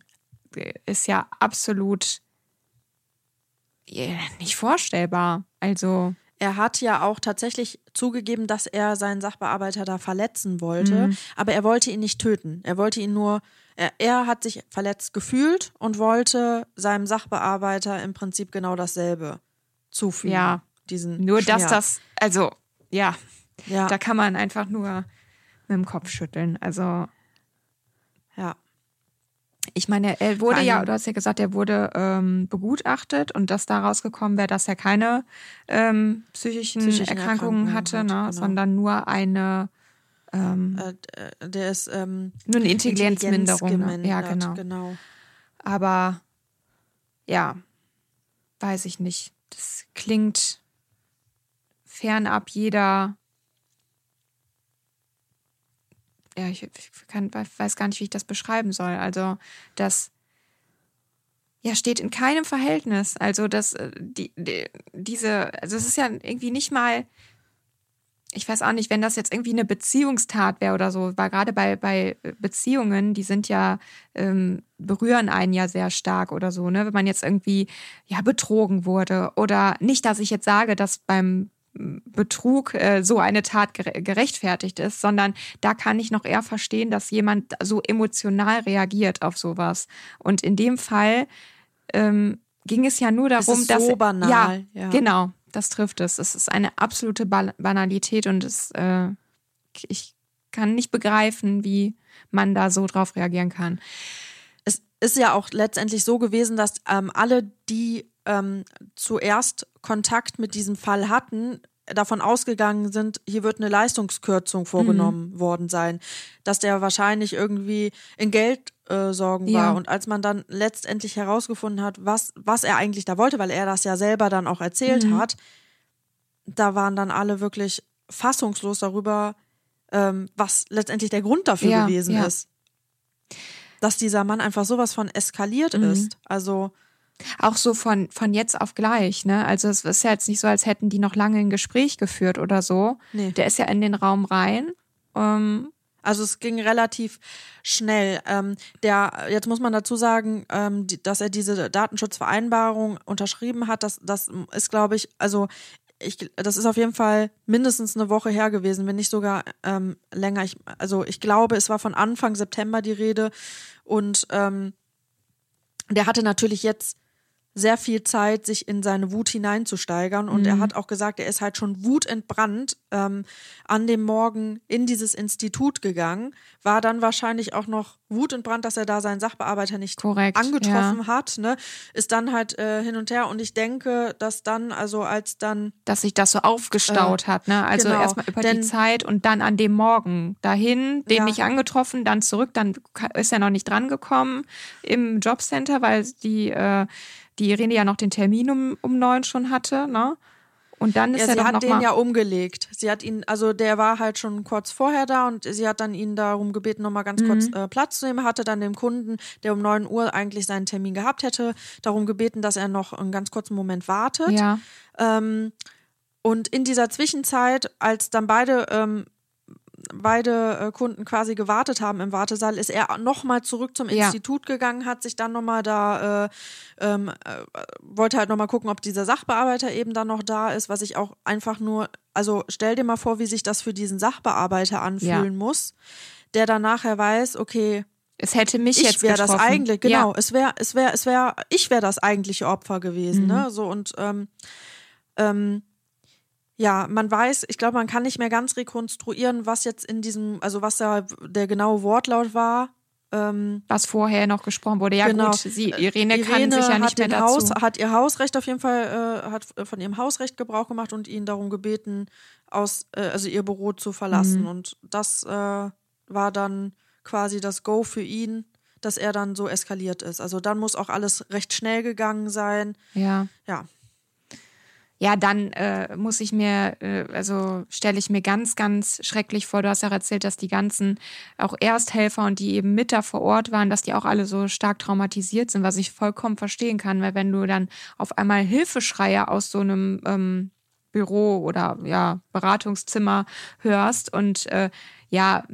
ist ja absolut äh, nicht vorstellbar. Also, Er hat ja auch tatsächlich zugegeben, dass er seinen Sachbearbeiter da verletzen wolte, Mhm. aber er wollte ihn nicht töten. Er wollte ihn nur, er, er hat sich verletzt gefühlt und wollte seinem Sachbearbeiter im Prinzip genau dasselbe zufügen. Ja. Diesen nur dass Schmerz. das, also, ja, ja, Da kann man einfach nur mit dem Kopf schütteln. Also, ja. ich meine, er wurde ja, du hast ja gesagt, er wurde ähm, begutachtet und dass daraus gekommen wäre, dass er keine ähm, psychischen, Psychischen Erkrankungen, Erkrankungen hatte, hat, ne? genau. sondern nur eine, ähm, Äh, äh, der ist ähm, nur eine Intelligenzminderung. Ne? gemindert, Ja, genau. genau. Aber ja, weiß ich nicht. Das klingt fernab jeder. Ja, ich, kann, weiß gar nicht, wie ich das beschreiben soll. Also, das ja steht in keinem Verhältnis. Also, das, äh, die, die, diese, also es ist ja irgendwie nicht mal, ich weiß auch nicht, wenn das jetzt irgendwie eine Beziehungstat wäre oder so, weil gerade bei, bei Beziehungen, die sind ja, ähm, berühren einen ja sehr stark oder so, ne? Wenn man jetzt irgendwie ja betrogen wurde oder nicht, dass ich jetzt sage, dass beim Betrug äh, so eine Tat gere gerechtfertigt ist, sondern da kann ich noch eher verstehen, dass jemand so emotional reagiert auf sowas. Und in dem Fall ähm, ging es ja nur darum, ist dass so banal, ja, ja. genau, das trifft es. Es ist eine absolute Ba- Banalität und es, äh, ich kann nicht begreifen, wie man da so drauf reagieren kann. es ist ja auch letztendlich so gewesen, dass ähm, alle, die ähm, zuerst Kontakt mit diesem Fall hatten, davon ausgegangen sind, hier wird eine Leistungskürzung vorgenommen Mhm. worden sein, dass der wahrscheinlich irgendwie in Geldsorgen äh, Ja. war. Und als man dann letztendlich herausgefunden hat, was, was er eigentlich da wollte, weil er das ja selber dann auch erzählt Mhm. hat, da waren dann alle wirklich fassungslos darüber, ähm, was letztendlich der Grund dafür Ja, gewesen ja. ist. Dass dieser Mann einfach sowas von eskaliert Mhm. ist. Also, Auch so von, von jetzt auf gleich, ne? Also es ist ja jetzt nicht so, als hätten die noch lange ein Gespräch geführt oder so. Nee. Der ist ja in den Raum rein. Ähm, Also es ging relativ schnell. Ähm, der, jetzt muss man dazu sagen, ähm, die, dass er diese Datenschutzvereinbarung unterschrieben hat. Das, das ist, glaube ich, also ich, das ist auf jeden Fall mindestens eine Woche her gewesen, wenn nicht sogar ähm, länger. Ich, also ich glaube, es war von Anfang September die Rede und ähm, der hatte natürlich jetzt sehr viel Zeit, sich in seine Wut hineinzusteigern. Und er hat auch gesagt, er ist halt schon wutentbrannt ähm, an dem Morgen in dieses Institut gegangen, war dann wahrscheinlich auch noch wutentbrannt, dass er da seinen Sachbearbeiter nicht Korrekt, angetroffen hat, ne? Ist dann halt äh, hin und her. Und ich denke, dass dann, also als dann dass sich das so aufgestaut hat, ne? Also genau, erstmal über denn- die Zeit und dann an dem Morgen dahin, den Ja. nicht angetroffen, dann zurück, dann ist er noch nicht drangekommen im Jobcenter, weil die, äh, die Irene ja noch den Termin um, um neun schon hatte, ne? Und dann ist Ja, er sie hat noch den ja umgelegt. Sie hat ihn, also der war halt schon kurz vorher da und sie hat dann ihn darum gebeten, nochmal ganz kurz Mhm. äh, Platz zu nehmen. Hatte dann dem Kunden, der um 9 Uhr eigentlich seinen Termin gehabt hätte, darum gebeten, dass er noch einen ganz kurzen Moment wartet. ja, Ähm, und in dieser Zwischenzeit, als dann beide ähm, beide äh, Kunden quasi gewartet haben im Wartesaal, ist er nochmal zurück zum Ja. Institut gegangen, hat sich dann nochmal da, äh, ähm, äh, wollte halt nochmal gucken, ob dieser Sachbearbeiter eben dann noch da ist, was ich auch einfach nur, also stell dir mal vor, wie sich das für diesen Sachbearbeiter anfühlen muss, der dann nachher weiß, okay, Es hätte mich ich jetzt wäre das eigentlich, genau, Ja. es wäre, es wäre, es wäre, ich wäre das eigentliche Opfer gewesen, ne? So und ähm, ähm, ja, man weiß, ich glaube, man kann nicht mehr ganz rekonstruieren, was jetzt in diesem, also was da der genaue Wortlaut war. Ähm, Was vorher noch gesprochen wurde. Ja Genau. gut, sie, Irene, kann sich ja hat nicht mehr dazu. Haus, hat ihr Hausrecht auf jeden Fall, äh, hat von ihrem Hausrecht Gebrauch gemacht und ihn darum gebeten, aus, äh, also ihr Büro zu Mhm. verlassen. Und das äh, war dann quasi das Go für ihn, dass er dann so eskaliert ist. Also dann muss auch alles recht schnell gegangen sein. ja. Ja, Ja, dann äh, muss ich mir, äh, also stelle ich mir ganz, ganz schrecklich vor. Du hast ja erzählt, dass die ganzen auch Ersthelfer und die eben mit da vor Ort waren, dass die auch alle so stark traumatisiert sind, was ich vollkommen verstehen kann, weil wenn du dann auf einmal Hilfeschreie aus so einem ähm, Büro oder ja Beratungszimmer hörst und äh, ja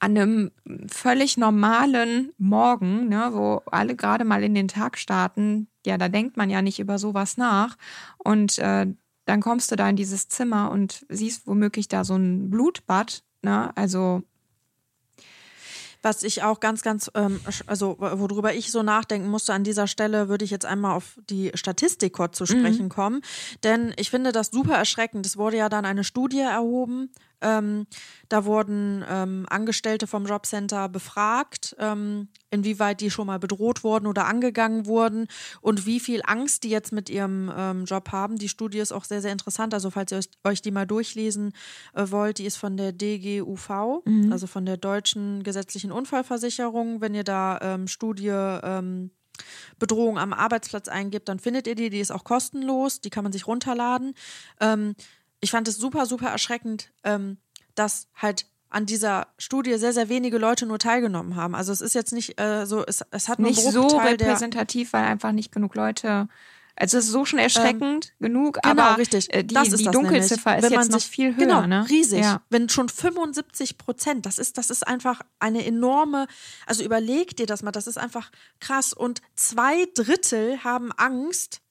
an einem völlig normalen Morgen, ne, wo alle gerade mal in den Tag starten, ja, da denkt man ja nicht über sowas nach. Und äh, dann kommst du da in dieses Zimmer und siehst womöglich da so ein Blutbad, ne? Also Was ich auch ganz, ganz, ähm, also worüber ich so nachdenken musste an dieser Stelle, würde ich jetzt einmal auf die Statistik kurz zu sprechen kommen. Denn ich finde das super erschreckend. Es wurde ja dann eine Studie erhoben. Ähm, da wurden ähm, Angestellte vom Jobcenter befragt, ähm, inwieweit die schon mal bedroht wurden oder angegangen wurden und wie viel Angst die jetzt mit ihrem ähm, Job haben. Die Studie ist auch sehr, sehr interessant. Also falls ihr euch, euch die mal durchlesen äh, wollt, die ist von der DGUV, also von der Deutschen Gesetzlichen Unfallversicherung. Wenn ihr da ähm, Studie ähm, Bedrohung am Arbeitsplatz eingibt, dann findet ihr die. Die ist auch kostenlos, die kann man sich runterladen. Ähm, ich fand es super, super erschreckend, ähm, dass halt an dieser Studie sehr, sehr wenige Leute nur teilgenommen haben. Also es ist jetzt nicht äh, so, es, es hat nur nicht so repräsentativ, weil einfach nicht genug Leute. Also es ist so schon erschreckend genug, Genau, aber richtig. äh, die, das ist die das Dunkelziffer nämlich. ist Wenn man jetzt noch sich- viel höher. Genau, ne? riesig. Ja. Wenn schon 75 Prozent, das ist, das ist einfach eine enorme, also überleg dir das mal, das ist einfach krass. Und zwei Drittel haben Angst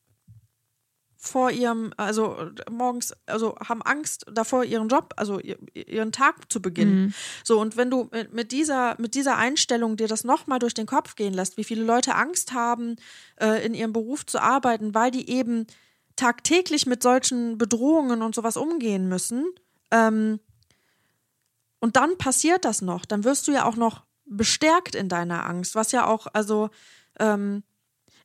vor ihrem, also morgens, also haben Angst davor, ihren Job, also ihr, ihren Tag zu beginnen. So, und wenn du mit, mit dieser, mit dieser Einstellung dir das nochmal durch den Kopf gehen lässt, wie viele Leute Angst haben, äh, in ihrem Beruf zu arbeiten, weil die eben tagtäglich mit solchen Bedrohungen und sowas umgehen müssen, ähm, und dann passiert das noch, dann wirst du ja auch noch bestärkt in deiner Angst, was ja auch, also ähm,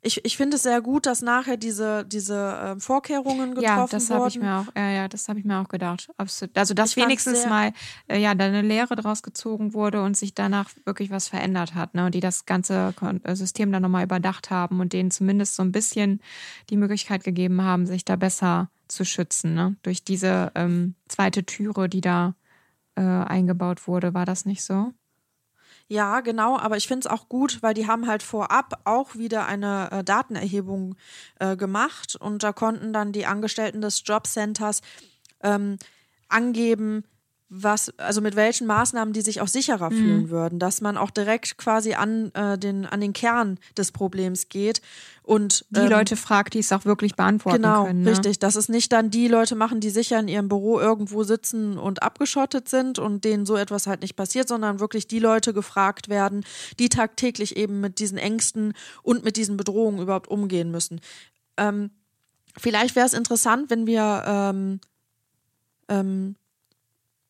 ich, ich finde es sehr gut, dass nachher diese, diese ähm, Vorkehrungen getroffen Ja, das habe ich wurden. mir auch, ja, ja, das habe ich mir auch gedacht. Absolut. Also, dass Ich wenigstens mal äh, ja, da eine Lehre draus gezogen wurde und sich danach wirklich was verändert hat, ne? Und die das ganze äh, System dann nochmal überdacht haben und denen zumindest so ein bisschen die Möglichkeit gegeben haben, sich da besser zu schützen, ne? Durch diese ähm, zweite Türe, die da äh, eingebaut wurde, war das nicht so? Ja, genau, aber ich finde es auch gut, weil die haben halt vorab auch wieder eine äh, Datenerhebung äh, gemacht und da konnten dann die Angestellten des Jobcenters ähm, angeben, was, also mit welchen Maßnahmen die sich auch sicherer Mhm. fühlen würden, dass man auch direkt quasi an, äh, den, an den Kern des Problems geht und Die ähm, Leute fragt, die es auch wirklich beantworten Genau, können. Ne? richtig. Dass es nicht dann die Leute machen, die sicher in ihrem Büro irgendwo sitzen und abgeschottet sind und denen so etwas halt nicht passiert, sondern wirklich die Leute gefragt werden, die tagtäglich eben mit diesen Ängsten und mit diesen Bedrohungen überhaupt umgehen müssen. Ähm, vielleicht wäre es interessant, wenn wir ähm, ähm,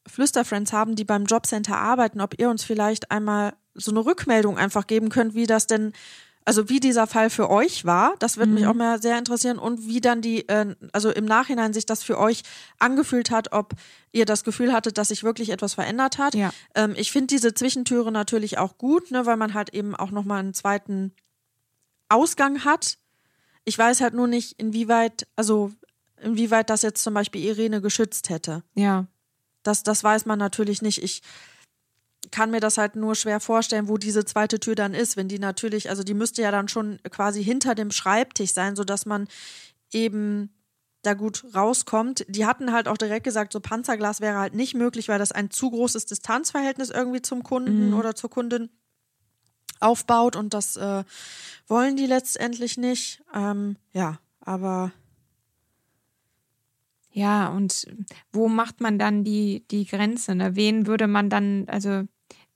Flüsterfriends haben, die beim Jobcenter arbeiten, ob ihr uns vielleicht einmal so eine Rückmeldung einfach geben könnt, wie das denn, also wie dieser Fall für euch war. Das würde Mhm. mich auch mal sehr interessieren und wie dann die, äh, also im Nachhinein sich das für euch angefühlt hat, ob ihr das Gefühl hattet, dass sich wirklich etwas verändert hat. Ja. Ähm, ich finde diese Zwischentüre natürlich auch gut, ne, weil man halt eben auch nochmal einen zweiten Ausgang hat. Ich weiß halt nur nicht, inwieweit, also inwieweit das jetzt zum Beispiel Irene geschützt hätte. Ja. Das, das weiß man natürlich nicht. Ich kann mir das halt nur schwer vorstellen, wo diese zweite Tür dann ist. Wenn die natürlich, also die müsste ja dann schon quasi hinter dem Schreibtisch sein, sodass man eben da gut rauskommt. Die hatten halt auch direkt gesagt, so Panzerglas wäre halt nicht möglich, weil das ein zu großes Distanzverhältnis irgendwie zum Kunden mhm. oder zur Kundin aufbaut und das äh, wollen die letztendlich nicht. Ähm, ja, aber ja, und wo macht man dann die, die Grenze? Ne? Wen würde man dann, also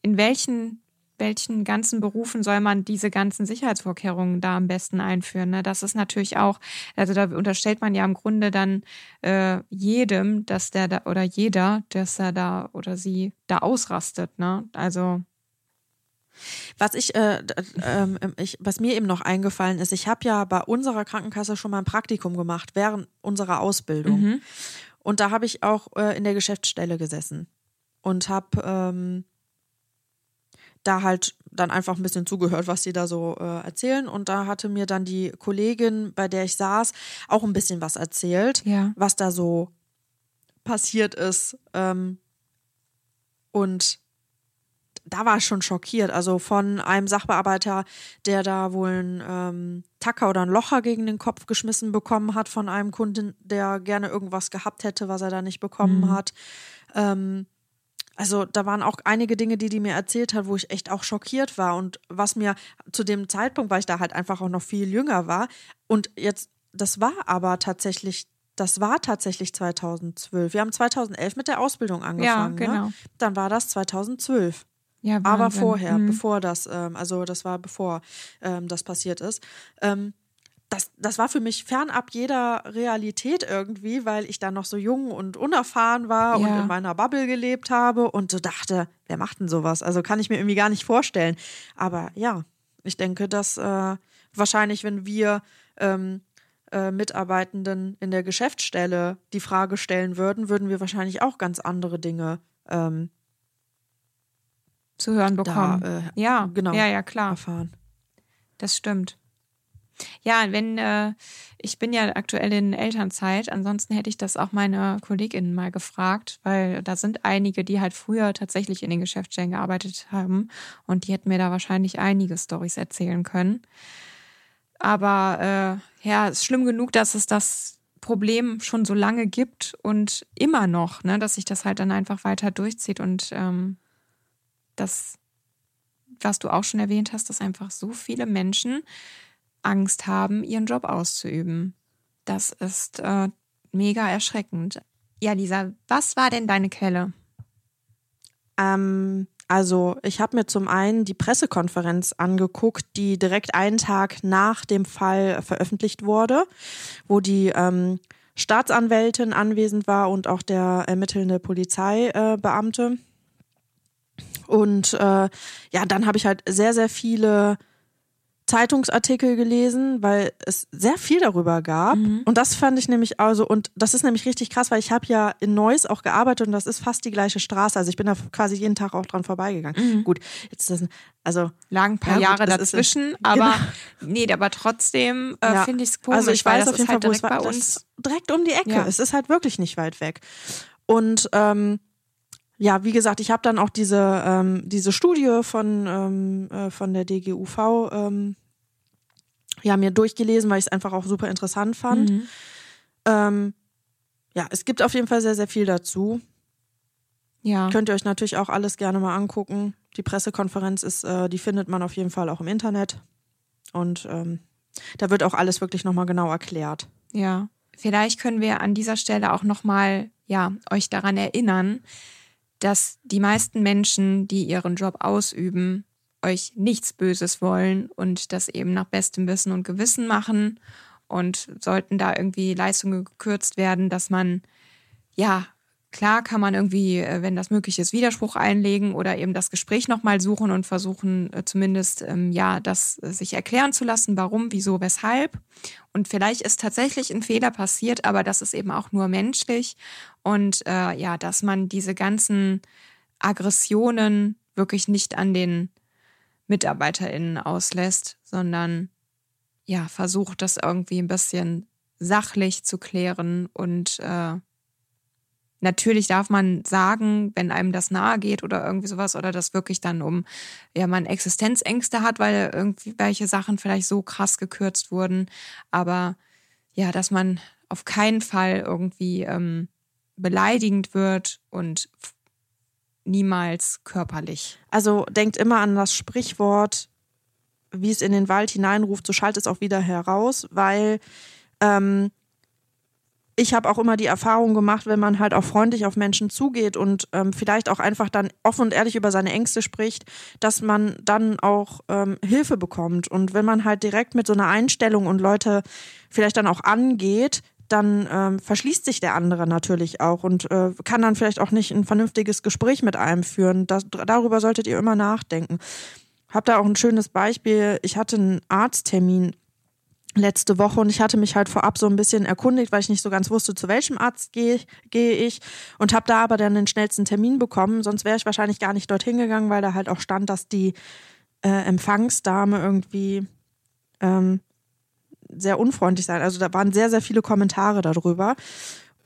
in welchen, welchen ganzen Berufen soll man diese ganzen Sicherheitsvorkehrungen da am besten einführen? Ne? Das ist natürlich auch, also da unterstellt man ja im Grunde dann äh, jedem, dass der da oder jeder, dass er da oder sie da ausrastet. Ne? Also was ich, äh, äh, ich, was mir eben noch eingefallen ist, ich habe ja bei unserer Krankenkasse schon mal ein Praktikum gemacht während unserer Ausbildung. Mhm. Und da habe ich auch äh, in der Geschäftsstelle gesessen und habe ähm, da halt dann einfach ein bisschen zugehört, was die da so äh, erzählen. Und da hatte mir dann die Kollegin, bei der ich saß, auch ein bisschen was erzählt, ja. was da so passiert ist. Ähm, und da war ich schon schockiert. Also von einem Sachbearbeiter, der da wohl einen ähm, Tacker oder ein Locher gegen den Kopf geschmissen bekommen hat von einem Kunden, der gerne irgendwas gehabt hätte, was er da nicht bekommen mhm. hat. Ähm, also da waren auch einige Dinge, die die mir erzählt hat, wo ich echt auch schockiert war und was mir zu dem Zeitpunkt, weil ich da halt einfach auch noch viel jünger war und jetzt, das war aber tatsächlich das war tatsächlich 2012. Wir haben 2011 mit der Ausbildung angefangen. Ja, genau. Ne? Dann war das 2012. Ja, aber vorher, mhm. bevor das, ähm, also das war bevor ähm, das passiert ist. Ähm, das, das war für mich fernab jeder Realität irgendwie, weil ich da noch so jung und unerfahren war ja. und in meiner Bubble gelebt habe und so dachte, wer macht denn sowas? Also kann ich mir irgendwie gar nicht vorstellen. Aber ja, ich denke, dass äh, wahrscheinlich, wenn wir ähm, äh, Mitarbeitenden in der Geschäftsstelle die Frage stellen würden, würden wir wahrscheinlich auch ganz andere Dinge ähm, zu hören bekommen. Da, äh, ja, genau. Ja, ja, klar. Erfahren. Das stimmt. Ja, wenn äh, ich bin ja aktuell in Elternzeit, ansonsten hätte ich das auch meine KollegInnen mal gefragt, weil da sind einige, die halt früher tatsächlich in den Geschäftsstellen gearbeitet haben und die hätten mir da wahrscheinlich einige Stories erzählen können. Aber äh, ja, es ist schlimm genug, dass es das Problem schon so lange gibt und immer noch, ne, dass sich das halt dann einfach weiter durchzieht und ähm, das, was du auch schon erwähnt hast, dass einfach so viele Menschen Angst haben, ihren Job auszuüben. Das ist äh, mega erschreckend. Ja, Lisa, was war denn deine Quelle? Ähm, also ich habe mir zum einen die Pressekonferenz angeguckt, die direkt einen Tag nach dem Fall veröffentlicht wurde, wo die ähm, Staatsanwältin anwesend war und auch der ermittelnde Polizeibeamte. Äh, und äh, ja, dann habe ich halt sehr, sehr viele Zeitungsartikel gelesen, weil es sehr viel darüber gab. Mhm. Und das fand ich nämlich also, und das ist nämlich richtig krass, weil ich habe ja in Neuss auch gearbeitet und das ist fast die gleiche Straße. Also ich bin da quasi jeden Tag auch dran vorbeigegangen. Mhm. Gut, jetzt ist das, also. Lagen ein paar ja, Jahre dazwischen, ist, aber genau. nee, aber trotzdem äh, ja. finde ich es komisch. Also ich weiß auf jeden Fall, halt wo es war. Bei uns direkt um die Ecke. Ja. Es ist halt wirklich nicht weit weg. Und ähm, ja, wie gesagt, ich habe dann auch diese, ähm, diese Studie von, ähm, äh, von der DGUV ähm, ja, mir durchgelesen, weil ich es einfach auch super interessant fand. Mhm. Ähm, ja, es gibt auf jeden Fall sehr, sehr viel dazu. Ja. Könnt ihr euch natürlich auch alles gerne mal angucken. Die Pressekonferenz ist, äh, die findet man auf jeden Fall auch im Internet. Und ähm, da wird auch alles wirklich nochmal genau erklärt. Ja. Vielleicht können wir an dieser Stelle auch nochmal, ja, euch daran erinnern, dass die meisten Menschen, die ihren Job ausüben, euch nichts Böses wollen und das eben nach bestem Wissen und Gewissen machen. Und sollten da irgendwie Leistungen gekürzt werden, dass man ja Klar kann man irgendwie, äh, wenn das möglich ist, Widerspruch einlegen oder eben das Gespräch nochmal suchen und versuchen äh, zumindest, ähm, ja, das äh, sich erklären zu lassen, warum, wieso, weshalb. Und vielleicht ist tatsächlich ein Fehler passiert, aber das ist eben auch nur menschlich. Und äh, ja, dass man diese ganzen Aggressionen wirklich nicht an den MitarbeiterInnen auslässt, sondern ja, versucht, das irgendwie ein bisschen sachlich zu klären und äh, Natürlich darf man sagen, wenn einem das nahe geht oder irgendwie sowas oder das wirklich dann um, ja, man Existenzängste hat, weil irgendwie welche Sachen vielleicht so krass gekürzt wurden. Aber ja, dass man auf keinen Fall irgendwie ähm, beleidigend wird und niemals körperlich. Also denkt immer an das Sprichwort, wie es in den Wald hineinruft, so schallt es auch wieder heraus, weil ähm, ich habe auch immer die Erfahrung gemacht, wenn man halt auch freundlich auf Menschen zugeht und ähm, vielleicht auch einfach dann offen und ehrlich über seine Ängste spricht, dass man dann auch ähm, Hilfe bekommt. Und wenn man halt direkt mit so einer Einstellung und Leute vielleicht dann auch angeht, dann ähm, verschließt sich der andere natürlich auch und äh, kann dann vielleicht auch nicht ein vernünftiges Gespräch mit einem führen. Das, darüber solltet ihr immer nachdenken. Hab da auch ein schönes Beispiel. Ich hatte einen Arzttermin letzte Woche und ich hatte mich halt vorab so ein bisschen erkundigt, weil ich nicht so ganz wusste, zu welchem Arzt gehe geh ich und habe da aber dann den schnellsten Termin bekommen. Sonst wäre ich wahrscheinlich gar nicht dorthin gegangen, weil da halt auch stand, dass die äh, Empfangsdame irgendwie ähm, sehr unfreundlich sein. Also da waren sehr, sehr viele Kommentare darüber.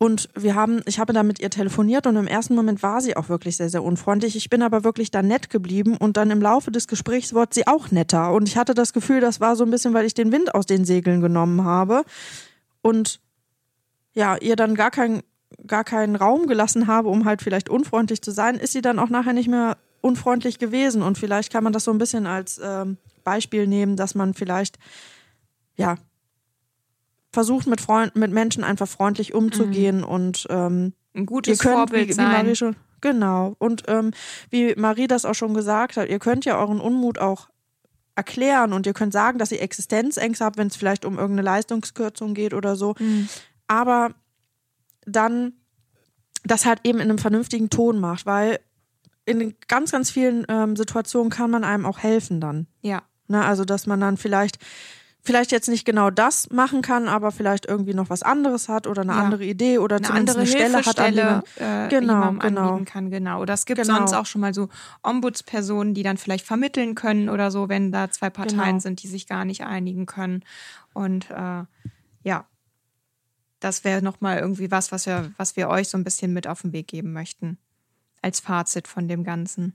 Und wir haben, ich habe da mit ihr telefoniert und im ersten Moment war sie auch wirklich sehr, sehr unfreundlich. Ich bin aber wirklich da nett geblieben und dann im Laufe des Gesprächs wurde sie auch netter. Und ich hatte das Gefühl, das war so ein bisschen, weil ich den Wind aus den Segeln genommen habe und ja, ihr dann gar kein, gar keinen Raum gelassen habe, um halt vielleicht unfreundlich zu sein, ist sie dann auch nachher nicht mehr unfreundlich gewesen. Und vielleicht kann man das so ein bisschen als ähm, Beispiel nehmen, dass man vielleicht ja versucht mit Freund, mit Menschen einfach freundlich umzugehen mhm. und ähm, ein gutes könnt, Vorbild wie, wie sein. Schon, genau. Und ähm, wie Marie das auch schon gesagt hat, ihr könnt ja euren Unmut auch erklären und ihr könnt sagen, dass ihr Existenzängste habt, wenn es vielleicht um irgendeine Leistungskürzung geht oder so. Mhm. Aber dann das halt eben in einem vernünftigen Ton macht, weil in ganz, ganz vielen ähm, Situationen kann man einem auch helfen dann. Ja. Ne, also, dass man dann vielleicht vielleicht jetzt nicht genau das machen kann, aber vielleicht irgendwie noch was anderes hat oder eine ja. andere Idee oder eine zumindest andere eine Stelle hat, an man, äh, genau, genau. anbieten kann. Genau. Oder es gibt genau. sonst auch schon mal so Ombudspersonen, die dann vielleicht vermitteln können oder so, wenn da zwei Parteien genau. sind, die sich gar nicht einigen können. Und äh, ja, das wäre nochmal irgendwie was, was wir, was wir euch so ein bisschen mit auf den Weg geben möchten. Als Fazit von dem Ganzen.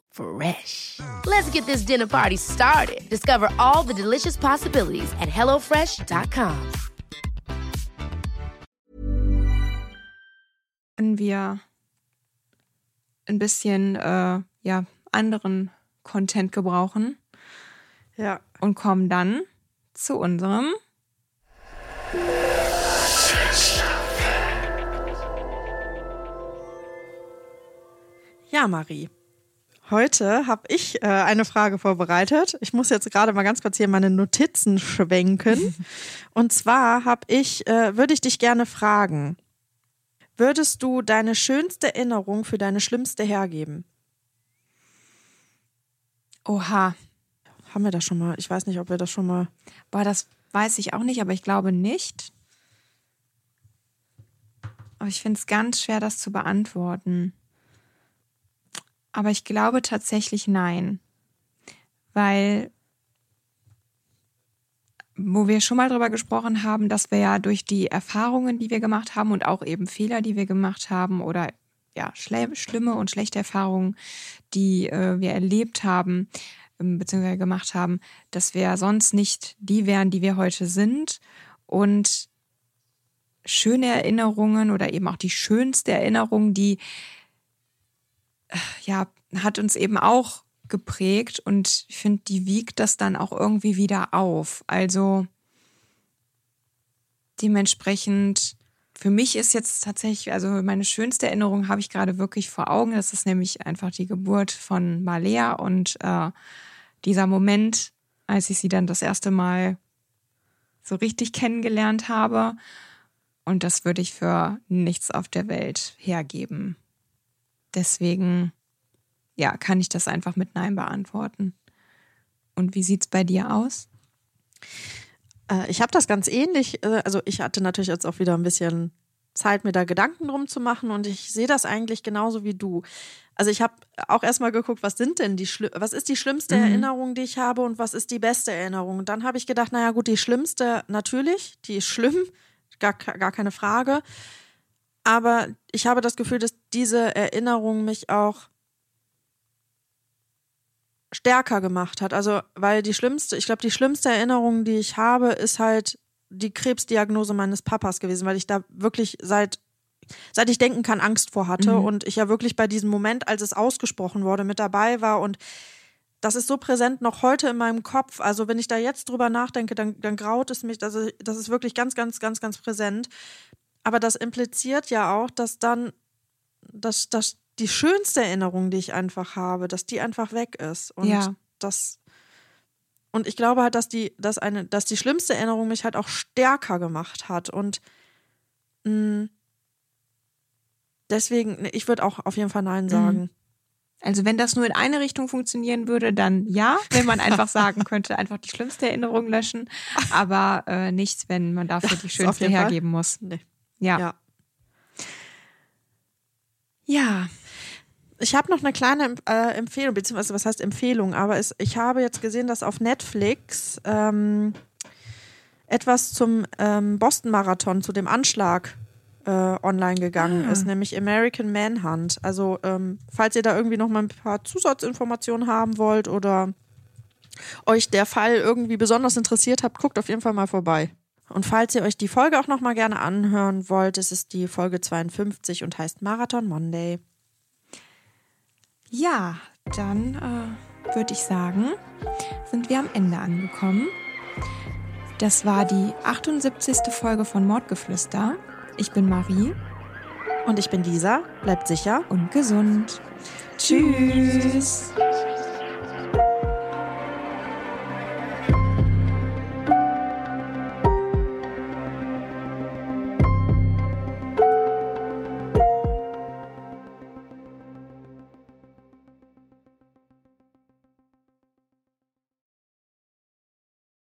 Fresh. Let's get this dinner party started. Discover all the delicious possibilities at HelloFresh.com. Wenn wir ein bisschen äh, ja, anderen Content gebrauchen. Ja. Und kommen dann zu unserem. Ja, Marie. Heute habe ich äh, eine Frage vorbereitet. Ich muss jetzt gerade mal ganz kurz hier meine Notizen schwenken. Und zwar habe ich, äh, würde ich dich gerne fragen, würdest du deine schönste Erinnerung für deine schlimmste hergeben? Oha. Haben wir das schon mal? Ich weiß nicht, ob wir das schon mal. Boah, das weiß ich auch nicht, aber ich glaube nicht. Aber ich finde es ganz schwer, das zu beantworten. Aber ich glaube tatsächlich nein. Weil, wo wir schon mal drüber gesprochen haben, dass wir ja durch die Erfahrungen, die wir gemacht haben und auch eben Fehler, die wir gemacht haben oder ja, schlimme und schlechte Erfahrungen, die äh, wir erlebt haben, ähm, beziehungsweise gemacht haben, dass wir sonst nicht die wären, die wir heute sind. Und schöne Erinnerungen oder eben auch die schönste Erinnerung, die ja, hat uns eben auch geprägt und ich finde, die wiegt das dann auch irgendwie wieder auf. Also dementsprechend, für mich ist jetzt tatsächlich, also meine schönste Erinnerung habe ich gerade wirklich vor Augen. Das ist nämlich einfach die Geburt von Malea und äh, dieser Moment, als ich sie dann das erste Mal so richtig kennengelernt habe. Und das würde ich für nichts auf der Welt hergeben. Deswegen, ja, kann ich das einfach mit Nein beantworten. Und wie sieht es bei dir aus? Äh, ich habe das ganz ähnlich. Äh, also ich hatte natürlich jetzt auch wieder ein bisschen Zeit, mir da Gedanken drum zu machen und ich sehe das eigentlich genauso wie du. Also ich habe auch erstmal geguckt, was sind denn die Schli was ist die schlimmste Mhm. Erinnerung, die ich habe und was ist die beste Erinnerung? Und dann habe ich gedacht, naja gut, die schlimmste natürlich, die ist schlimm, gar, gar keine Frage. Aber ich habe das Gefühl, dass diese Erinnerung mich auch stärker gemacht hat. Also, weil die schlimmste, ich glaube, die schlimmste Erinnerung, die ich habe, ist halt die Krebsdiagnose meines Papas gewesen, weil ich da wirklich seit seit ich denken kann Angst vor hatte Mhm. und ich ja wirklich bei diesem Moment, als es ausgesprochen wurde, mit dabei war und das ist so präsent noch heute in meinem Kopf. Also wenn ich da jetzt drüber nachdenke, dann, dann graut es mich. Also das ist wirklich ganz, ganz, ganz, ganz präsent. Aber das impliziert ja auch, dass dann, dass, dass die schönste Erinnerung, die ich einfach habe, dass die einfach weg ist. Und Ja. das und ich glaube halt, dass die, dass eine, dass die schlimmste Erinnerung mich halt auch stärker gemacht hat. Und mh, deswegen, ich würde auch auf jeden Fall Nein sagen. Also wenn das nur in eine Richtung funktionieren würde, dann ja, wenn man einfach sagen könnte, einfach die schlimmste Erinnerung löschen, aber äh, nichts, wenn man dafür die Das schönste jeden Fall. hergeben muss. Nee. Ja. ja. Ja. Ich habe noch eine kleine äh, Empfehlung, beziehungsweise was heißt Empfehlung, aber es, ich habe jetzt gesehen, dass auf Netflix ähm, etwas zum ähm, Boston-Marathon, zu dem Anschlag äh, online gegangen Ah. ist, nämlich American Manhunt. Also ähm, falls ihr da irgendwie noch mal ein paar Zusatzinformationen haben wollt oder euch der Fall irgendwie besonders interessiert habt, guckt auf jeden Fall mal vorbei. Und falls ihr euch die Folge auch noch mal gerne anhören wollt, es ist die Folge 52 und heißt Marathon Monday. Ja, dann äh, würde ich sagen, sind wir am Ende angekommen. Das war die 78. Folge von Mordgeflüster. Ich bin Marie Und ich bin Lisa. Bleibt sicher. und gesund. Tschüss.